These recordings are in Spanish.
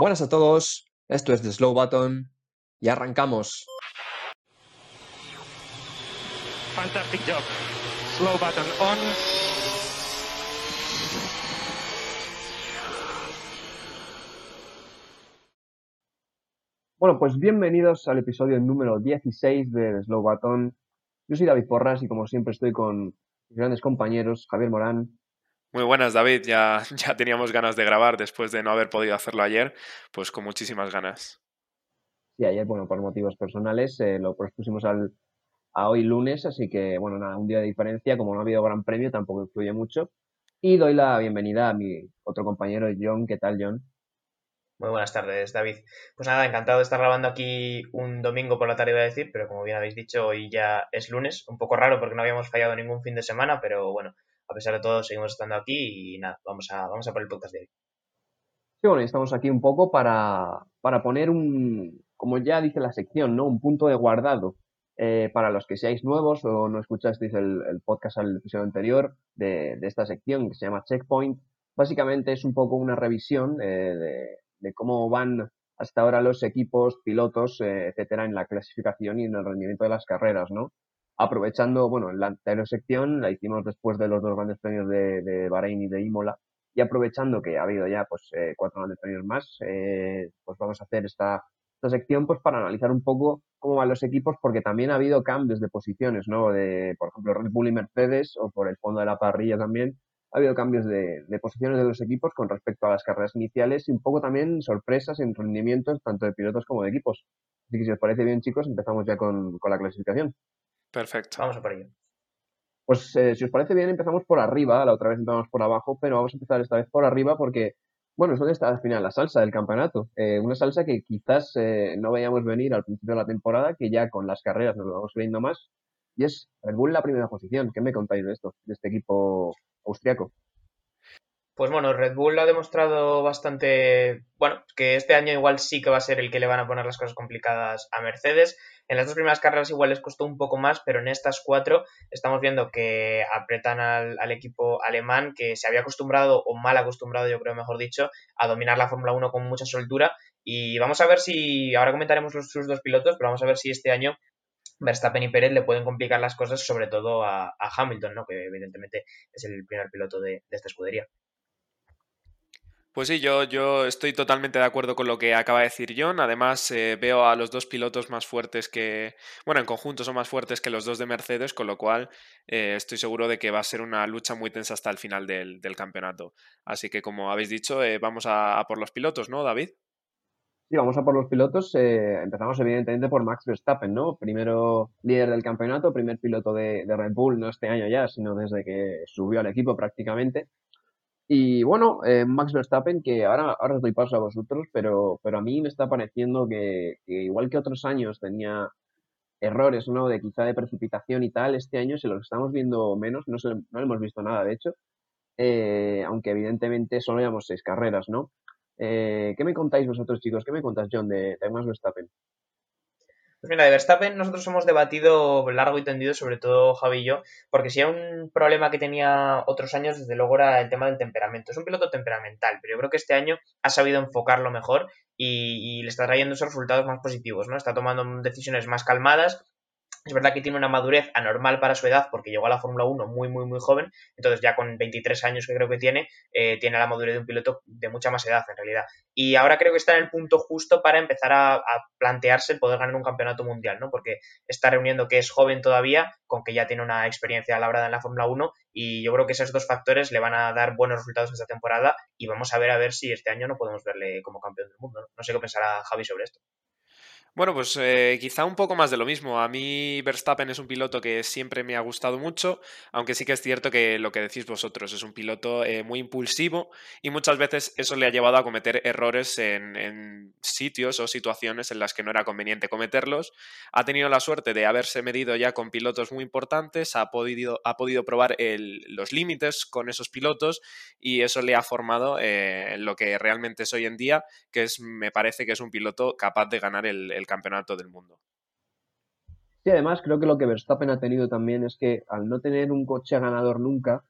Buenas a todos, esto es The Slow Button y arrancamos. Fantastic job. Slow button on. Bueno, pues bienvenidos al episodio número 16 de The Slow Button. Yo soy David Porras y como siempre estoy con mis grandes compañeros, Javier Morán. Muy buenas, David. Ya, ya teníamos ganas de grabar después de no haber podido hacerlo ayer, pues con muchísimas ganas. Sí, ayer, bueno, por motivos personales, eh, lo pospusimos al, a hoy lunes, así que, bueno, nada, un día de diferencia, como no ha habido gran premio, tampoco influye mucho. Y doy la bienvenida a mi otro compañero, John. ¿Qué tal, John? Muy buenas tardes, David. Pues nada, encantado de estar grabando aquí un domingo por la tarde, iba a decir, pero como bien habéis dicho, hoy ya es lunes. Un poco raro porque no habíamos fallado ningún fin de semana, pero bueno, a pesar de todo, seguimos estando aquí y nada, vamos a, vamos a por el podcast de hoy. Sí, bueno, estamos aquí un poco para, para poner un, como ya dice la sección, ¿no? Un punto de guardado eh, para los que seáis nuevos o no escuchasteis el, podcast al episodio anterior de, esta sección que se llama Checkpoint. Básicamente es un poco una revisión eh, de, de, cómo van hasta ahora los equipos, pilotos, eh, etcétera, en la clasificación y en el rendimiento de las carreras, ¿no? Aprovechando, bueno, la anterior sección la hicimos después de los dos grandes premios de, de Bahrein y de Imola y aprovechando que ha habido ya pues eh, cuatro grandes premios más, eh, pues vamos a hacer esta esta sección pues para analizar un poco cómo van los equipos porque también ha habido cambios de posiciones, ¿no? De, por ejemplo, Red Bull y Mercedes o por el fondo de la parrilla también. Ha habido cambios de, de posiciones de los equipos con respecto a las carreras iniciales y un poco también sorpresas en rendimientos tanto de pilotos como de equipos. Así que si os parece bien, chicos, empezamos ya con, con la clasificación. Perfecto. Vamos a por ello. Pues eh, si os parece bien, empezamos por arriba, la otra vez empezamos por abajo, pero vamos a empezar esta vez por arriba porque bueno, es donde está al final la salsa del campeonato. Eh, una salsa que quizás eh, no veíamos venir al principio de la temporada, que ya con las carreras nos lo vamos viendo más. Y es Red Bull la primera posición. ¿Qué me contáis de esto, de este equipo austriaco? Pues bueno, Red Bull ha demostrado bastante, bueno, que este año igual sí que va a ser el que le van a poner las cosas complicadas a Mercedes. En las dos primeras carreras igual les costó un poco más, pero en estas cuatro estamos viendo que apretan al, equipo alemán que se había acostumbrado, o mal acostumbrado yo creo mejor dicho, a dominar la Fórmula 1 con mucha soltura. Y vamos a ver si, ahora comentaremos los, sus dos pilotos, pero vamos a ver si este año Verstappen y Pérez le pueden complicar las cosas, sobre todo a, Hamilton, ¿no? que evidentemente es el primer piloto de esta escudería. Pues sí, yo, yo estoy totalmente de acuerdo con lo que acaba de decir John. Además, eh, veo a los dos pilotos más fuertes que, bueno, en conjunto son más fuertes que los dos de Mercedes, con lo cual eh, estoy seguro de que va a ser una lucha muy tensa hasta el final del, del campeonato. Así que, como habéis dicho, eh, vamos a, a, por los pilotos, ¿no, David? Sí, vamos a por los pilotos. empezamos, evidentemente, por Max Verstappen, ¿no? Primero líder del campeonato, primer piloto de, de Red Bull, no este año ya, sino desde que subió al equipo prácticamente. Y bueno, eh, Max Verstappen, que ahora, ahora os doy paso a vosotros, pero, pero a mí me está pareciendo que, igual que otros años tenía errores, ¿no? De quizá de precipitación y tal, este año se los estamos viendo menos, no, se, no hemos visto nada, de hecho, eh, aunque evidentemente solo llevamos seis carreras, ¿no? Eh, ¿Qué me contáis vosotros, chicos? ¿Qué me contáis, John, de Max Verstappen? Pues mira, de Verstappen nosotros hemos debatido largo y tendido, sobre todo Javi y yo, porque si era un problema que tenía otros años, desde luego era el tema del temperamento. Es un piloto temperamental, pero yo creo que este año ha sabido enfocarlo mejor y, y le está trayendo esos resultados más positivos, ¿no? Está tomando decisiones más calmadas es verdad que tiene una madurez anormal para su edad porque llegó a la Fórmula 1 muy, muy, muy joven. Entonces, ya con 23 años que creo que tiene, eh, tiene la madurez de un piloto de mucha más edad en realidad. Y ahora creo que está en el punto justo para empezar a, plantearse el poder ganar un campeonato mundial, ¿no? Porque está reuniendo que es joven todavía, con que ya tiene una experiencia labrada en la Fórmula 1. Y yo creo que esos dos factores le van a dar buenos resultados esta temporada. Y vamos a ver a ver si este año no podemos verle como campeón del mundo. No, no sé qué pensará Javi sobre esto. Bueno, pues eh, quizá un poco más de lo mismo. A mí Verstappen es un piloto que siempre me ha gustado mucho, aunque sí que es cierto que lo que decís vosotros es un piloto eh, muy impulsivo y muchas veces eso le ha llevado a cometer errores en, sitios o situaciones en las que no era conveniente cometerlos. Ha tenido la suerte de haberse medido ya con pilotos muy importantes, ha podido, ha podido probar el, los límites con esos pilotos y eso le ha formado eh, lo que realmente es hoy en día, que es, me parece que es un piloto capaz de ganar el campeonato del mundo. Sí, además creo que lo que Verstappen ha tenido también es que al no tener un coche ganador nunca,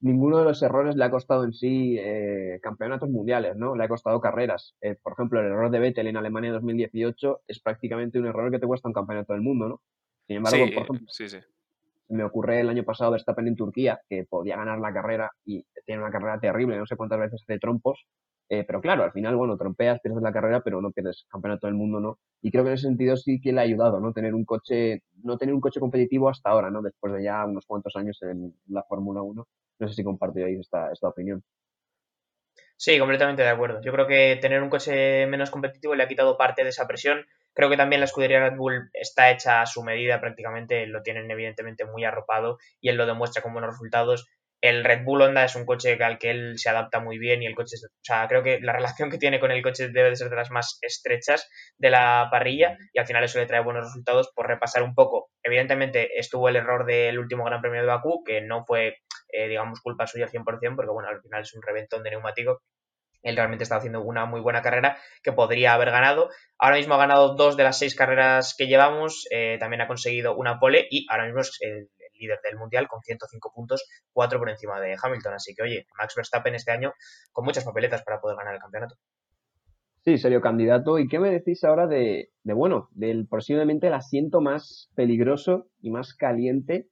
ninguno de los errores le ha costado en sí eh, campeonatos mundiales, ¿no? Le ha costado carreras. Eh, por ejemplo, el error de Vettel en Alemania 2018 es prácticamente un error que te cuesta un campeonato del mundo, ¿no? Sin embargo, por ejemplo, sí, sí. me ocurre el año pasado Verstappen en Turquía, que podía ganar la carrera y tiene una carrera terrible, no sé cuántas veces hace trompos, eh, pero claro, al final, bueno, trompeas, pierdes la carrera, pero no pierdes campeonato del mundo, ¿no? Y creo que en ese sentido sí que le ha ayudado, ¿no? Tener un coche, no tener un coche competitivo hasta ahora, ¿no? Después de ya unos cuantos años en la Fórmula 1. No sé si compartiréis esta, esta opinión. Sí, completamente de acuerdo. Yo creo que tener un coche menos competitivo le ha quitado parte de esa presión. Creo que también la escudería Red Bull está hecha a su medida prácticamente, lo tienen evidentemente muy arropado y él lo demuestra con buenos resultados el Red Bull Honda es un coche al que él se adapta muy bien y el coche, o sea, creo que la relación que tiene con el coche debe de ser de las más estrechas de la parrilla y al final eso le trae buenos resultados por repasar un poco. Evidentemente estuvo el error del último Gran Premio de Bakú, que no fue, eh, digamos, culpa suya al 100%, porque bueno, al final es un reventón de neumático. Él realmente está haciendo una muy buena carrera que podría haber ganado. Ahora mismo ha ganado dos de las seis carreras que llevamos. Eh, también ha conseguido una pole y ahora mismo es el, líder del mundial con 105 puntos, 4 por encima de Hamilton. Así que, oye, Max Verstappen este año con muchas papeletas para poder ganar el campeonato. Sí, serio candidato. ¿Y qué me decís ahora de, bueno, del posiblemente el asiento más peligroso y más caliente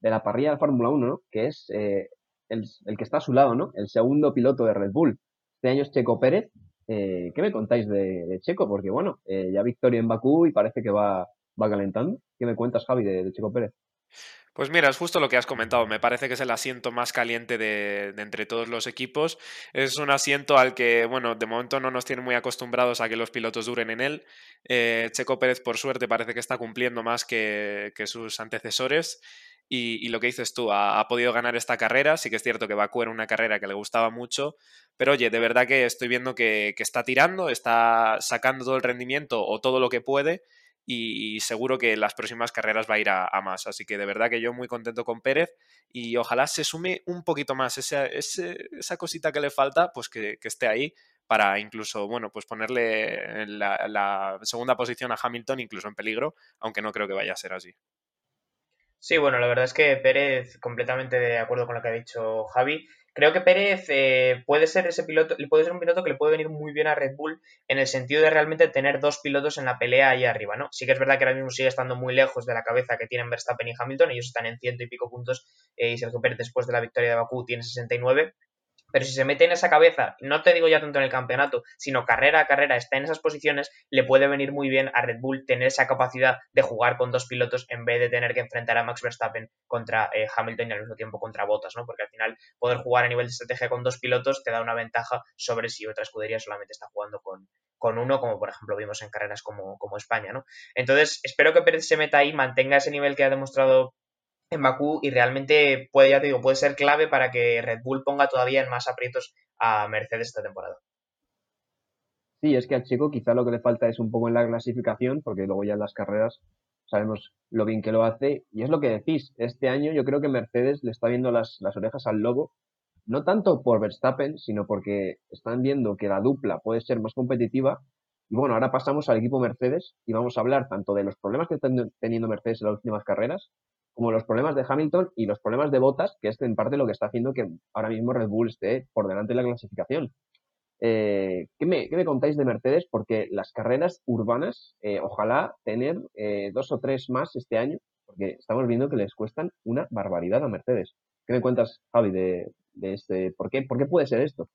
de la parrilla de Fórmula 1, ¿no? Que es eh, el, que está a su lado, ¿no? El segundo piloto de Red Bull. Este año es Checo Pérez. Eh, ¿Qué me contáis de, Checo? Porque, bueno, eh, ya victoria en Bakú y parece que va, va calentando. ¿Qué me cuentas, Javi, de Checo Pérez? Pues mira, es justo lo que has comentado. Me parece que es el asiento más caliente de, entre todos los equipos. Es un asiento al que, bueno, de momento no nos tienen muy acostumbrados a que los pilotos duren en él. Eh, Checo Pérez, por suerte, parece que está cumpliendo más que, sus antecesores. Y, lo que dices tú, ha, podido ganar esta carrera. Sí que es cierto que Bakú era una carrera que le gustaba mucho. Pero oye, de verdad que estoy viendo que está tirando, está sacando todo el rendimiento o todo lo que puede y, seguro que las próximas carreras va a ir a, más. Así que de verdad que yo muy contento con Pérez y ojalá se sume un poquito más esa, esa cosita que le falta, pues que, esté ahí para incluso, bueno, pues ponerle la, la, segunda posición a Hamilton incluso en peligro, aunque no creo que vaya a ser así. Sí, bueno, la verdad es que Pérez, completamente de acuerdo con lo que ha dicho Javi, Creo que Pérez eh, puede ser ese piloto, puede ser un piloto que le puede venir muy bien a Red Bull en el sentido de realmente tener dos pilotos en la pelea ahí arriba, ¿no? Sí que es verdad que ahora mismo sigue estando muy lejos de la cabeza que tienen Verstappen y Hamilton, ellos están en ciento y pico puntos eh, y Sergio Pérez después de la victoria de Bakú tiene 69, pero si se mete en esa cabeza, no te digo ya tanto en el campeonato, sino carrera a carrera, está en esas posiciones, le puede venir muy bien a Red Bull tener esa capacidad de jugar con dos pilotos en vez de tener que enfrentar a Max Verstappen contra eh, Hamilton y al mismo tiempo contra Bottas, ¿no? Porque al final poder jugar a nivel de estrategia con dos pilotos te da una ventaja sobre si otra escudería solamente está jugando con, con uno, como por ejemplo vimos en carreras como, como España, ¿no? Entonces, espero que Pérez se meta ahí, mantenga ese nivel que ha demostrado en Bakú y realmente puede, ya te digo, puede ser clave para que Red Bull ponga todavía en más aprietos a Mercedes esta temporada. Sí, es que a Chico quizá lo que le falta es un poco en la clasificación, porque luego ya en las carreras sabemos lo bien que lo hace. Y es lo que decís, este año yo creo que Mercedes le está viendo las, las orejas al lobo, no tanto por Verstappen, sino porque están viendo que la dupla puede ser más competitiva. Y bueno, ahora pasamos al equipo Mercedes y vamos a hablar tanto de los problemas que están teniendo Mercedes en las últimas carreras, como los problemas de Hamilton y los problemas de Bottas, que es en parte lo que está haciendo que ahora mismo Red Bull esté por delante de la clasificación. Eh, ¿qué, me, contáis de Mercedes? Porque las carreras urbanas, eh, ojalá tener eh, dos o tres más este año, porque estamos viendo que les cuestan una barbaridad a Mercedes. ¿Qué me cuentas, Javi, de, de este? ¿Por qué, ¿Por qué puede ser esto?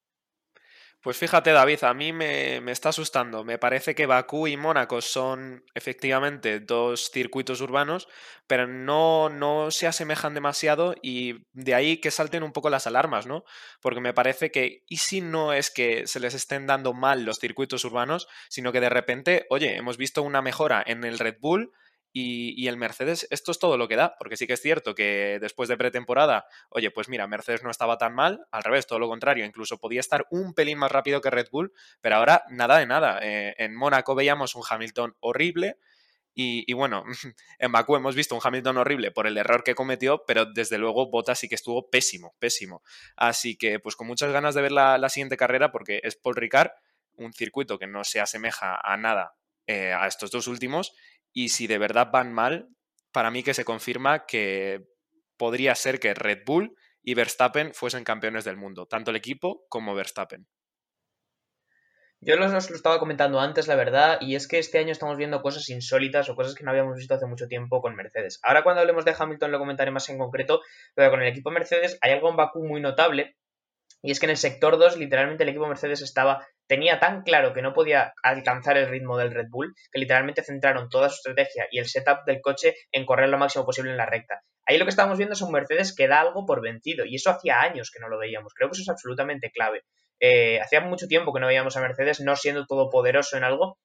Pues fíjate, David, a mí me, está asustando. Me parece que Bakú y Mónaco son efectivamente dos circuitos urbanos, pero no, no se asemejan demasiado y de ahí que salten un poco las alarmas, ¿no? Porque me parece que, y si no es que se les estén dando mal los circuitos urbanos, sino que de repente, oye, hemos visto una mejora en el Red Bull y, el Mercedes, esto es todo lo que da, porque sí que es cierto que después de pretemporada, oye, pues mira, Mercedes no estaba tan mal, al revés, todo lo contrario, incluso podía estar un pelín más rápido que Red Bull, pero ahora nada de nada. Eh, en Mónaco veíamos un Hamilton horrible. Y, bueno, en Bakú hemos visto un Hamilton horrible por el error que cometió, pero desde luego Bottas sí que estuvo pésimo, pésimo. Así que pues con muchas ganas de ver la, siguiente carrera porque es Paul Ricard, un circuito que no se asemeja a nada eh, a estos dos últimos y si de verdad van mal, para mí que se confirma que podría ser que Red Bull y Verstappen fuesen campeones del mundo, tanto el equipo como Verstappen. Yo los, lo estaba comentando antes, la verdad, y es que este año estamos viendo cosas insólitas o cosas que no habíamos visto hace mucho tiempo con Mercedes. Ahora cuando hablemos de Hamilton lo comentaré más en concreto, pero con el equipo Mercedes hay algo en Bakú muy notable, y es que en el sector 2 literalmente el equipo Mercedes estaba tenía tan claro que no podía alcanzar el ritmo del Red Bull que literalmente centraron toda su estrategia y el setup del coche en correr lo máximo posible en la recta. Ahí lo que estamos viendo es un Mercedes que da algo por vencido y eso hacía años que no lo veíamos. Creo que eso es absolutamente clave. Eh, hacía mucho tiempo que no veíamos a Mercedes no siendo todopoderoso en algo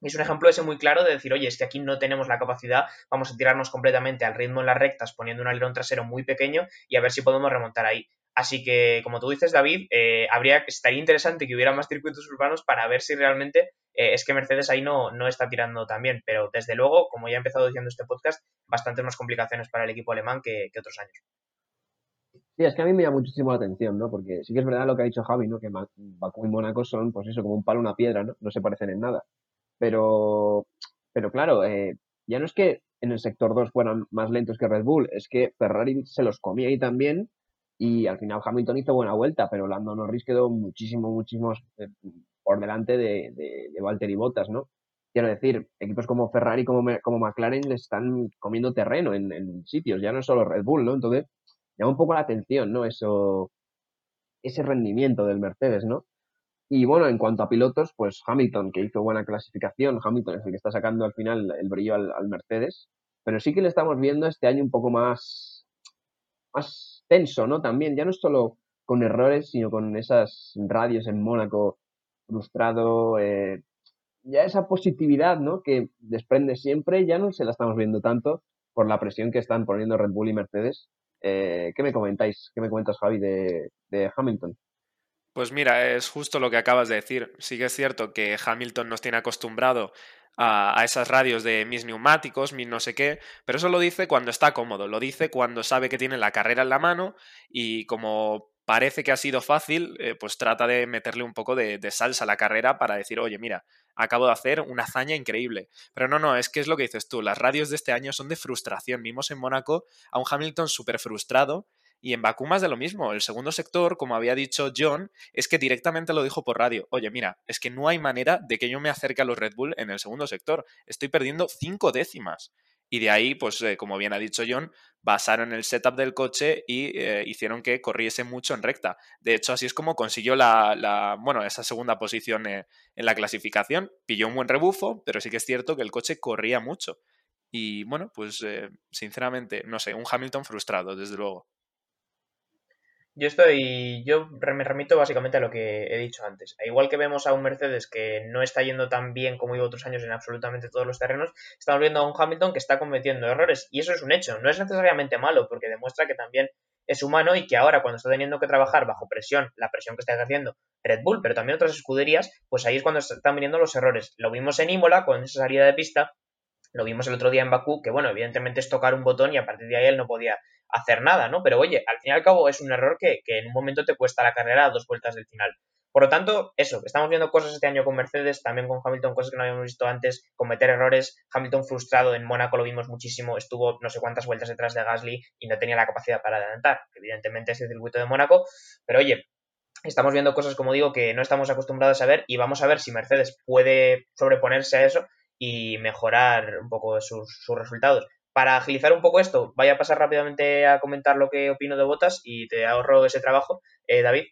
y es un ejemplo ese muy claro de decir, oye, es que aquí no tenemos la capacidad, vamos a tirarnos completamente al ritmo en las rectas poniendo un alerón trasero muy pequeño y a ver si podemos remontar ahí. Así que, como tú dices, David, eh, habría, estaría interesante que hubiera más circuitos urbanos para ver si realmente eh, es que Mercedes ahí no, no está tirando tan bien. Pero desde luego, como ya he empezado diciendo este podcast, bastantes más complicaciones para el equipo alemán que, otros años. Sí, es que a mí me llama muchísimo la atención, ¿no? Porque sí que es verdad lo que ha dicho Javi, ¿no? Que Bakú y Mónaco son, pues eso, como un palo, una piedra, ¿no? No se parecen en nada. Pero, pero claro, eh, ya no es que en el sector 2 fueran más lentos que Red Bull, es que Ferrari se los comía ahí también y al final Hamilton hizo buena vuelta, pero Lando Norris quedó muchísimo, muchísimo eh, por delante de, de, de Valtteri Bottas, ¿no? Quiero decir, equipos como Ferrari, como, como McLaren, están comiendo terreno en, en, sitios, ya no solo Red Bull, ¿no? Entonces, llama un poco la atención, ¿no? Eso, ese rendimiento del Mercedes, ¿no? Y bueno, en cuanto a pilotos, pues Hamilton, que hizo buena clasificación, Hamilton es el que está sacando al final el brillo al, al Mercedes, pero sí que le estamos viendo este año un poco más, más tenso, ¿no? También, ya no solo con errores, sino con esas radios en Mónaco frustrado, eh, ya esa positividad, ¿no? Que desprende siempre, ya no se la estamos viendo tanto por la presión que están poniendo Red Bull y Mercedes. Eh, ¿Qué me comentáis? ¿Qué me comentas, Javi, de, de Hamilton? Pues mira, es justo lo que acabas de decir. Sí que es cierto que Hamilton nos tiene acostumbrado a, esas radios de mis neumáticos, mis no sé qué, pero eso lo dice cuando está cómodo, lo dice cuando sabe que tiene la carrera en la mano y como parece que ha sido fácil, eh, pues trata de meterle un poco de, de, salsa a la carrera para decir, oye, mira, acabo de hacer una hazaña increíble. Pero no, no, es que es lo que dices tú, las radios de este año son de frustración. Vimos en Mónaco a un Hamilton súper frustrado y en más de lo mismo. El segundo sector, como había dicho John, es que directamente lo dijo por radio. Oye, mira, es que no hay manera de que yo me acerque a los Red Bull en el segundo sector. Estoy perdiendo cinco décimas. Y de ahí, pues eh, como bien ha dicho John, basaron el setup del coche y eh, hicieron que corriese mucho en recta. De hecho, así es como consiguió la, la bueno, esa segunda posición eh, en la clasificación. Pilló un buen rebufo, pero sí que es cierto que el coche corría mucho. Y bueno, pues sinceramente, no sé, un Hamilton frustrado, desde luego. Yo estoy, yo me remito básicamente a lo que he dicho antes. Igual que vemos a un Mercedes que no está yendo tan bien como iba otros años en absolutamente todos los terrenos, estamos viendo a un Hamilton que está cometiendo errores. Y eso es un hecho. No es necesariamente malo, porque demuestra que también es humano y que ahora cuando está teniendo que trabajar bajo presión, la presión que está ejerciendo Red Bull, pero también otras escuderías, pues ahí es cuando están viniendo los errores. Lo vimos en Imola con esa salida de pista, lo vimos el otro día en Bakú, que bueno, evidentemente es tocar un botón y a partir de ahí él no podía hacer nada, ¿no? Pero oye, al fin y al cabo es un error que, en un momento te cuesta la carrera a dos vueltas del final. Por lo tanto, eso, estamos viendo cosas este año con Mercedes, también con Hamilton, cosas que no habíamos visto antes, cometer errores. Hamilton frustrado en Mónaco lo vimos muchísimo, estuvo no sé cuántas vueltas detrás de Gasly y no tenía la capacidad para adelantar. Evidentemente es el circuito de Mónaco, pero oye, estamos viendo cosas, como digo, que no estamos acostumbrados a ver y vamos a ver si Mercedes puede sobreponerse a eso y mejorar un poco sus resultados. Para agilizar un poco esto, voy a pasar rápidamente a comentar lo que opino de Botas y te ahorro ese trabajo, eh, David.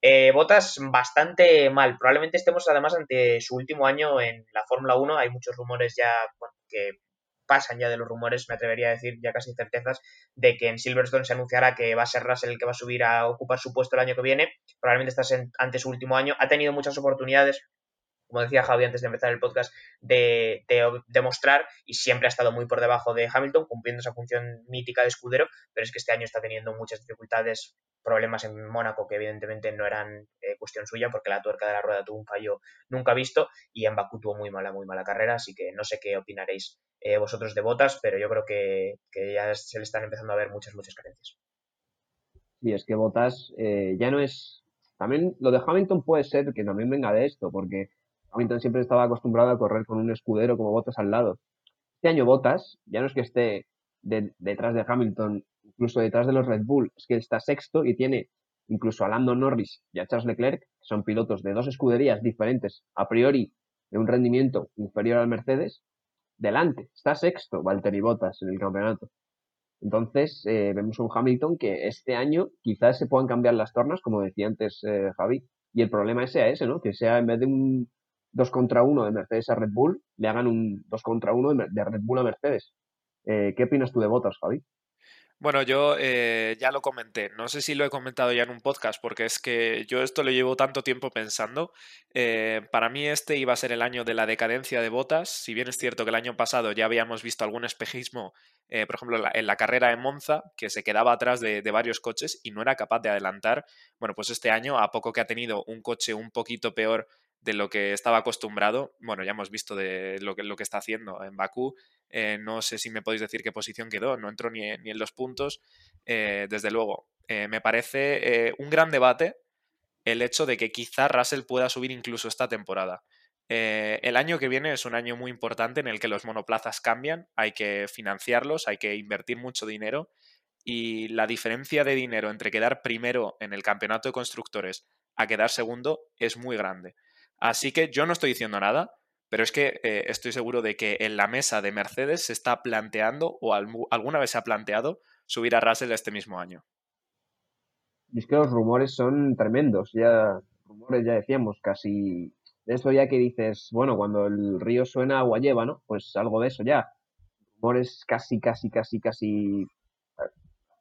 Eh, Botas bastante mal. Probablemente estemos además ante su último año en la Fórmula 1. Hay muchos rumores ya que pasan ya de los rumores, me atrevería a decir ya casi certezas, de que en Silverstone se anunciará que va a ser Russell el que va a subir a ocupar su puesto el año que viene. Probablemente estás ante su último año. Ha tenido muchas oportunidades, como decía Javi antes de empezar el podcast, de, demostrar y siempre ha estado muy por debajo de Hamilton, cumpliendo esa función mítica de escudero, pero es que este año está teniendo muchas dificultades, problemas en Mónaco que evidentemente no eran eh, cuestión suya porque la tuerca de la rueda tuvo un fallo nunca visto y en Bakú tuvo muy mala, muy mala carrera, así que no sé qué opinaréis eh, vosotros de Botas, pero yo creo que, ya se le están empezando a ver muchas, muchas carencias. Sí, es que Botas eh, ya no es... También lo de Hamilton puede ser que también venga de esto, porque Hamilton siempre estaba acostumbrado a correr con un escudero como Botas al lado. Este año Botas, ya no es que esté detrás de Hamilton incluso detrás de los Red Bull, es que está sexto y tiene incluso a Lando Norris y a Charles Leclerc, que son pilotos de dos escuderías diferentes, a priori de un rendimiento inferior al Mercedes, delante. Está sexto Valtteri Bottas en el campeonato. Entonces, eh, vemos un Hamilton que este año quizás se puedan cambiar las tornas, como decía antes eh, Javi, y el problema sea ese, ¿no? Que sea en vez de un 2 contra 1 de Mercedes a Red Bull, le hagan un 2 contra 1 de Red Bull a Mercedes. Eh, ¿Qué opinas tú de Bottas, Javi? Bueno, yo eh, ya lo comenté, no sé si lo he comentado ya en un podcast, porque es que yo esto lo llevo tanto tiempo pensando. Eh, para mí este iba a ser el año de la decadencia de botas, si bien es cierto que el año pasado ya habíamos visto algún espejismo, por ejemplo, en la, carrera de Monza, que se quedaba atrás de, de, varios coches y no era capaz de adelantar. Bueno, pues este año, a poco que ha tenido un coche un poquito peor de lo que estaba acostumbrado. Bueno, ya hemos visto de lo que, lo que está haciendo en Bakú. Eh, no sé si me podéis decir qué posición quedó, no entró ni, en los puntos. Eh, desde luego, eh, me parece un gran debate el hecho de que quizá Russell pueda subir incluso esta temporada. el año que viene es un año muy importante en el que los monoplazas cambian, hay que financiarlos, hay que invertir mucho dinero y la diferencia de dinero entre quedar primero en el campeonato de constructores a quedar segundo es muy grande. Así que yo no estoy diciendo nada, pero es que eh, estoy seguro de que en la mesa de Mercedes se está planteando o alguna vez se ha planteado subir a Russell este mismo año. Es que los rumores son tremendos, ya rumores ya decíamos, casi de eso ya que dices, bueno, cuando el río suena agua lleva, ¿no? Pues algo de eso ya. Rumores casi, casi, casi, casi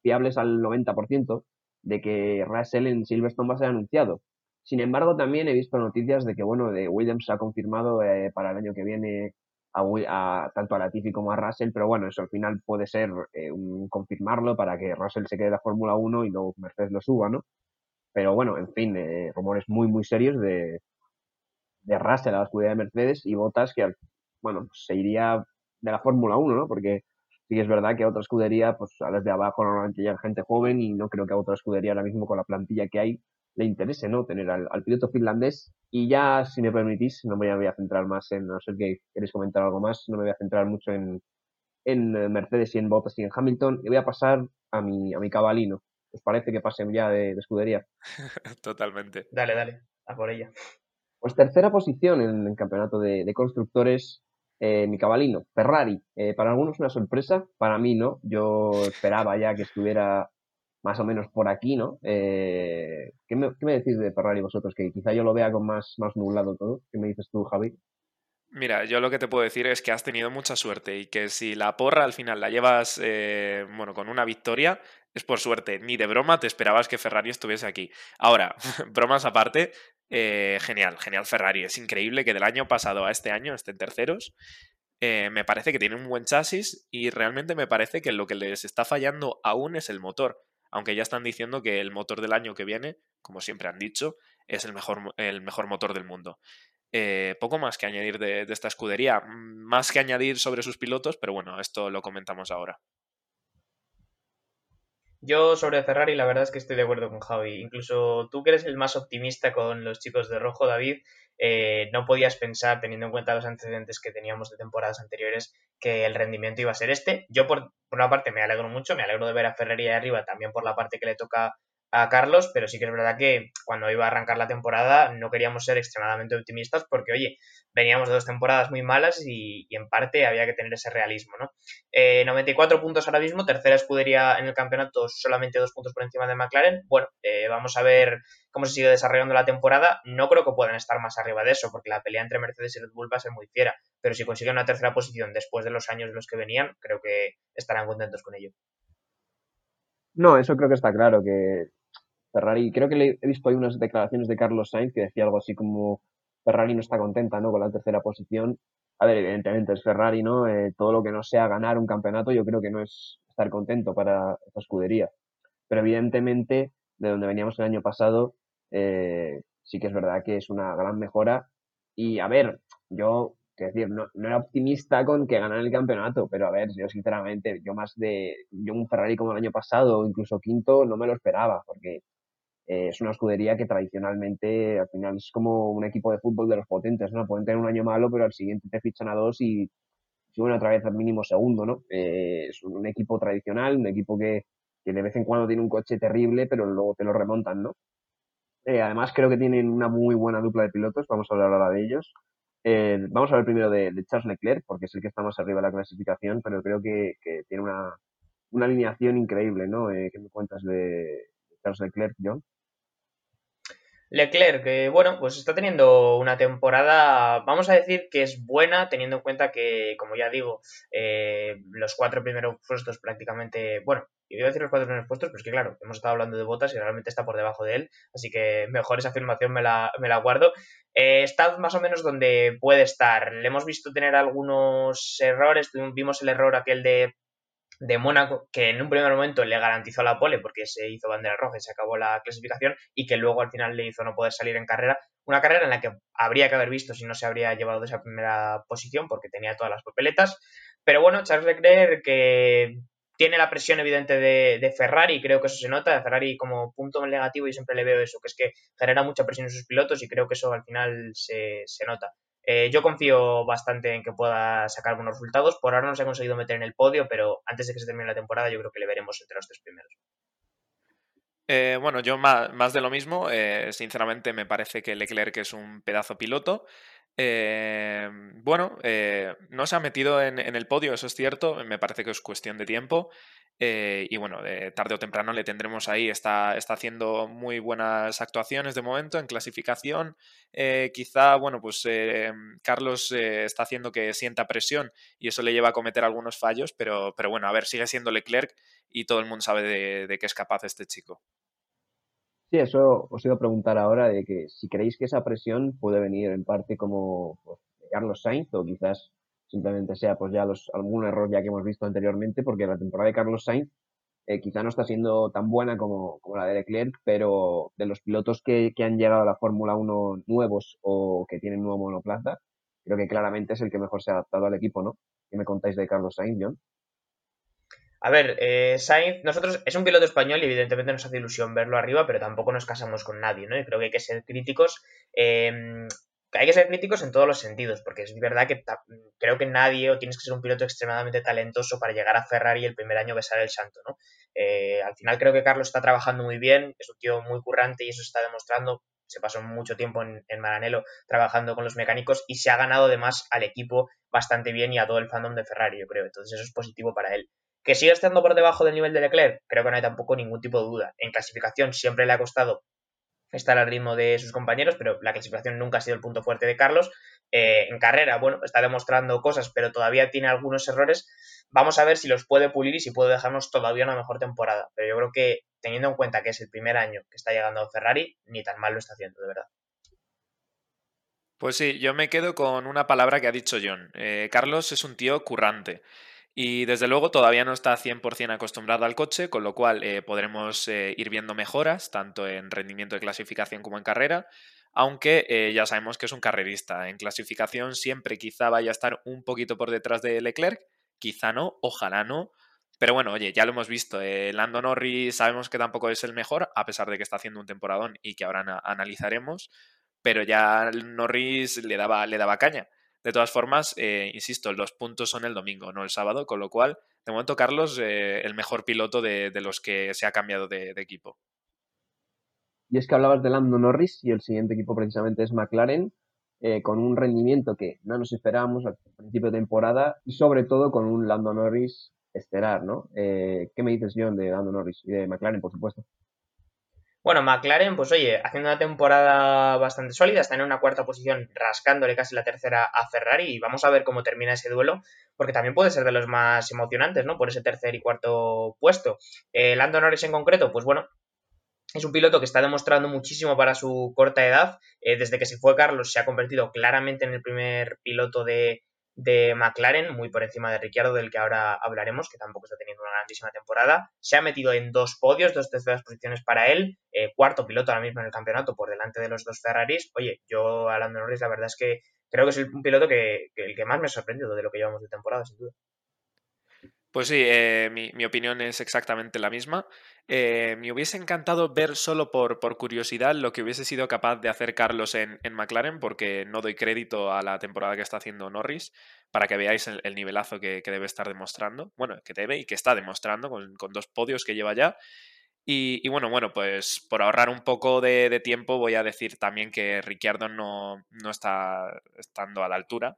fiables al 90% de que Russell en Silverstone va a ser anunciado. Sin embargo, también he visto noticias de que, bueno, de Williams ha confirmado eh, para el año que viene a, tanto a Latifi como a Russell, pero bueno, eso al final puede ser eh, un confirmarlo para que Russell se quede en la Fórmula 1 y luego Mercedes lo suba, ¿no? Pero bueno, en fin, eh, rumores muy, muy serios de, de Russell a la escudería de Mercedes y Bottas que, bueno, se iría de la Fórmula 1, ¿no? Porque sí que es verdad que a otra escudería, pues a las de abajo normalmente llega gente joven y no creo que a otra escudería ahora mismo con la plantilla que hay le interese, ¿no? Tener al, piloto finlandés. Y ya, si me permitís, no me voy a centrar más en, no sé que queréis comentar algo más, no me voy a centrar mucho en, en eh, Mercedes y en Bottas y en Hamilton. Y voy a pasar a mi, a mi cabalino. ¿Os parece que pasen ya de, escudería? Totalmente. Dale, dale, a por ella. Pues tercera posición en el campeonato de, constructores, eh, mi cabalino, Ferrari. Eh, para algunos una sorpresa, para mí no. Yo esperaba ya que estuviera más o menos por aquí, ¿no? Eh, ¿qué, me, decís de Ferrari vosotros? Que quizá yo lo vea con más, más nublado todo. ¿Qué me dices tú, Javi? Mira, yo lo que te puedo decir es que has tenido mucha suerte y que si la porra al final la llevas, eh, bueno, con una victoria, es por suerte. Ni de broma te esperabas que Ferrari estuviese aquí. Ahora, bromas aparte, eh, genial, genial Ferrari. Es increíble que del año pasado a este año estén terceros. me parece que tiene un buen chasis y realmente me parece que lo que les está fallando aún es el motor aunque ya están diciendo que el motor del año que viene, como siempre han dicho, es el mejor, el mejor motor del mundo. Eh, poco más que añadir de, esta escudería, mm, más que añadir sobre sus pilotos, pero bueno, esto lo comentamos ahora. Yo sobre Ferrari la verdad es que estoy de acuerdo con Javi. Incluso tú que eres el más optimista con los chicos de rojo, David, eh, no podías pensar, teniendo en cuenta los antecedentes que teníamos de temporadas anteriores, que el rendimiento iba a ser este. Yo, por, por una parte, me alegro mucho, me alegro de ver a Ferrari ahí arriba, también por la parte que le toca a Carlos, pero sí que es verdad que cuando iba a arrancar la temporada no queríamos ser extremadamente optimistas porque, oye, veníamos de dos temporadas muy malas y, en parte había que tener ese realismo, ¿no? 94 eh, puntos ahora mismo, tercera escudería en el campeonato, solamente dos puntos por encima de McLaren. Bueno, eh, vamos a ver cómo se sigue desarrollando la temporada. No creo que puedan estar más arriba de eso, porque la pelea entre Mercedes y Red Bull va a ser muy fiera. Pero si consiguen una tercera posición después de los años de los que venían, creo que estarán contentos con ello. No, eso creo que está claro, que Ferrari, creo que he visto ahí unas declaraciones de Carlos Sainz que decía algo así como Ferrari no está contenta, ¿no? Con la tercera posición. A ver, evidentemente es Ferrari, ¿no? Eh, todo lo que no sea ganar un campeonato, yo creo que no es estar contento para esta escudería. Pero evidentemente, de donde veníamos el año pasado, eh, sí que es verdad que es una gran mejora. Y a ver, yo, que decir, no, no, era optimista con que ganar el campeonato, pero a ver, yo sinceramente, yo más de, yo un Ferrari como el año pasado, incluso quinto, no me lo esperaba, porque eh, es una escudería que tradicionalmente al final es como un equipo de fútbol de los potentes, ¿no? Pueden tener un año malo, pero al siguiente te fichan a dos y suben otra vez al mínimo segundo, ¿no? Eh, es un equipo tradicional, un equipo que que de vez en cuando tiene un coche terrible, pero luego te lo remontan, ¿no? Eh, además, creo que tienen una muy buena dupla de pilotos, vamos a hablar ahora de ellos. Vamos a hablar primero de, Charles Leclerc, porque es el que está más arriba de la clasificación, pero creo que, tiene una, una, alineación increíble, ¿no? ¿Qué me cuentas de Charles Leclerc, John? Leclerc, que bueno, pues está teniendo una temporada, vamos a decir que es buena, teniendo en cuenta que, como ya digo, eh, los cuatro primeros puestos prácticamente, bueno, yo iba a decir los cuatro primeros puestos, pero es que claro, hemos estado hablando de botas y realmente está por debajo de él, así que mejor esa afirmación me la, me la guardo. Eh, está más o menos donde puede estar. Le hemos visto tener algunos errores, vimos el error aquel de de Mónaco, que en un primer momento le garantizó la pole porque se hizo bandera roja y se acabó la clasificación, y que luego al final le hizo no poder salir en carrera. Una carrera en la que habría que haber visto si no se habría llevado de esa primera posición porque tenía todas las papeletas. Pero bueno, Charles Leclerc que tiene la presión evidente de, de, Ferrari, creo que eso se nota, de Ferrari como punto negativo y siempre le veo eso, que es que genera mucha presión en sus pilotos y creo que eso al final se, se nota. Eh, yo confío bastante en que pueda sacar buenos resultados. Por ahora no se ha conseguido meter en el podio, pero antes de que se termine la temporada yo creo que le veremos entre los tres primeros. Eh, bueno, yo más, de lo mismo. Eh, sinceramente me parece que Leclerc es un pedazo piloto. Bueno, no se ha metido en, el podio, eso es cierto. Me parece que es cuestión de tiempo. Eh, y bueno, tarde o temprano le tendremos ahí. Está, haciendo muy buenas actuaciones de momento en clasificación. Eh, quizá, bueno, pues eh, Carlos está haciendo que sienta presión y eso le lleva a cometer algunos fallos, pero, pero bueno, a ver, sigue siendo Leclerc y todo el mundo sabe de, qué es capaz este chico. Sí, eso os iba a preguntar ahora de que si creéis que esa presión puede venir en parte como pues, Carlos Sainz o quizás simplemente sea pues ya los, algún error ya que hemos visto anteriormente, porque la temporada de Carlos Sainz eh, quizá no está siendo tan buena como, como, la de Leclerc, pero de los pilotos que, que han llegado a la Fórmula 1 nuevos o que tienen nuevo monoplaza, creo que claramente es el que mejor se ha adaptado al equipo, ¿no? ¿Qué me contáis de Carlos Sainz, John? A ver, eh, Sainz, nosotros es un piloto español y evidentemente nos hace ilusión verlo arriba, pero tampoco nos casamos con nadie, ¿no? Creo que hay que ser críticos. Eh, hay que ser críticos en todos los sentidos, porque es verdad que creo que nadie o tienes que ser un piloto extremadamente talentoso para llegar a Ferrari el primer año besar el santo, ¿no? Eh, al final creo que Carlos está trabajando muy bien, es un tío muy currante y eso se está demostrando. Se pasó mucho tiempo en, en Maranello trabajando con los mecánicos y se ha ganado además al equipo bastante bien y a todo el fandom de Ferrari, yo creo. Entonces eso es positivo para él. Que sigue estando por debajo del nivel de Leclerc, creo que no hay tampoco ningún tipo de duda. En clasificación siempre le ha costado estar al ritmo de sus compañeros, pero la clasificación nunca ha sido el punto fuerte de Carlos. Eh, en carrera, bueno, está demostrando cosas, pero todavía tiene algunos errores. Vamos a ver si los puede pulir y si puede dejarnos todavía una mejor temporada. Pero yo creo que, teniendo en cuenta que es el primer año que está llegando Ferrari, ni tan mal lo está haciendo, de verdad. Pues sí, yo me quedo con una palabra que ha dicho John. Eh, Carlos es un tío currante. Y desde luego todavía no está 100% acostumbrado al coche, con lo cual eh, podremos eh, ir viendo mejoras, tanto en rendimiento de clasificación como en carrera, aunque eh, ya sabemos que es un carrerista. En clasificación siempre quizá vaya a estar un poquito por detrás de Leclerc, quizá no, ojalá no. Pero bueno, oye, ya lo hemos visto. Lando Norris sabemos que tampoco es el mejor, a pesar de que está haciendo un temporadón y que ahora analizaremos. Pero ya Norris le daba, le daba caña. De todas formas, eh, insisto, los puntos son el domingo, no el sábado, con lo cual, de momento, Carlos, eh, el mejor piloto de, los que se ha cambiado de, equipo. Y es que hablabas de Lando Norris y el siguiente equipo precisamente es McLaren, eh, con un rendimiento que no nos esperábamos al principio de temporada y sobre todo con un Lando Norris estelar, ¿no? ¿Qué me dices, John, de Lando Norris y de McLaren, por supuesto? Bueno, McLaren, pues oye, haciendo una temporada bastante sólida, está en una cuarta posición, rascándole casi la tercera a Ferrari, y vamos a ver cómo termina ese duelo, porque también puede ser de los más emocionantes, ¿no? Por ese tercer y cuarto puesto. Eh, Lando Norris en concreto, pues bueno, es un piloto que está demostrando muchísimo para su corta edad. Eh, desde que se fue Carlos, se ha convertido claramente en el primer piloto de, de McLaren, muy por encima de Ricciardo, del que ahora hablaremos, que tampoco está teniendo una grandísima temporada. Se ha metido en dos podios, dos terceras posiciones para él, eh, cuarto piloto ahora mismo en el campeonato por delante de los dos Ferraris. Oye, yo a Lando Norris la verdad es que creo que es un piloto que, el que más me ha sorprendido de lo que llevamos de temporada, sin duda. Pues sí, eh, mi, opinión es exactamente la misma. Eh, me hubiese encantado ver solo por, por, curiosidad lo que hubiese sido capaz de hacer Carlos en, McLaren, porque no doy crédito a la temporada que está haciendo Norris, para que veáis el, nivelazo que, debe estar demostrando. Bueno, que debe y que está demostrando con, dos podios que lleva ya. Y, bueno, bueno, pues por ahorrar un poco de, tiempo voy a decir también que Ricciardo no, no está estando a la altura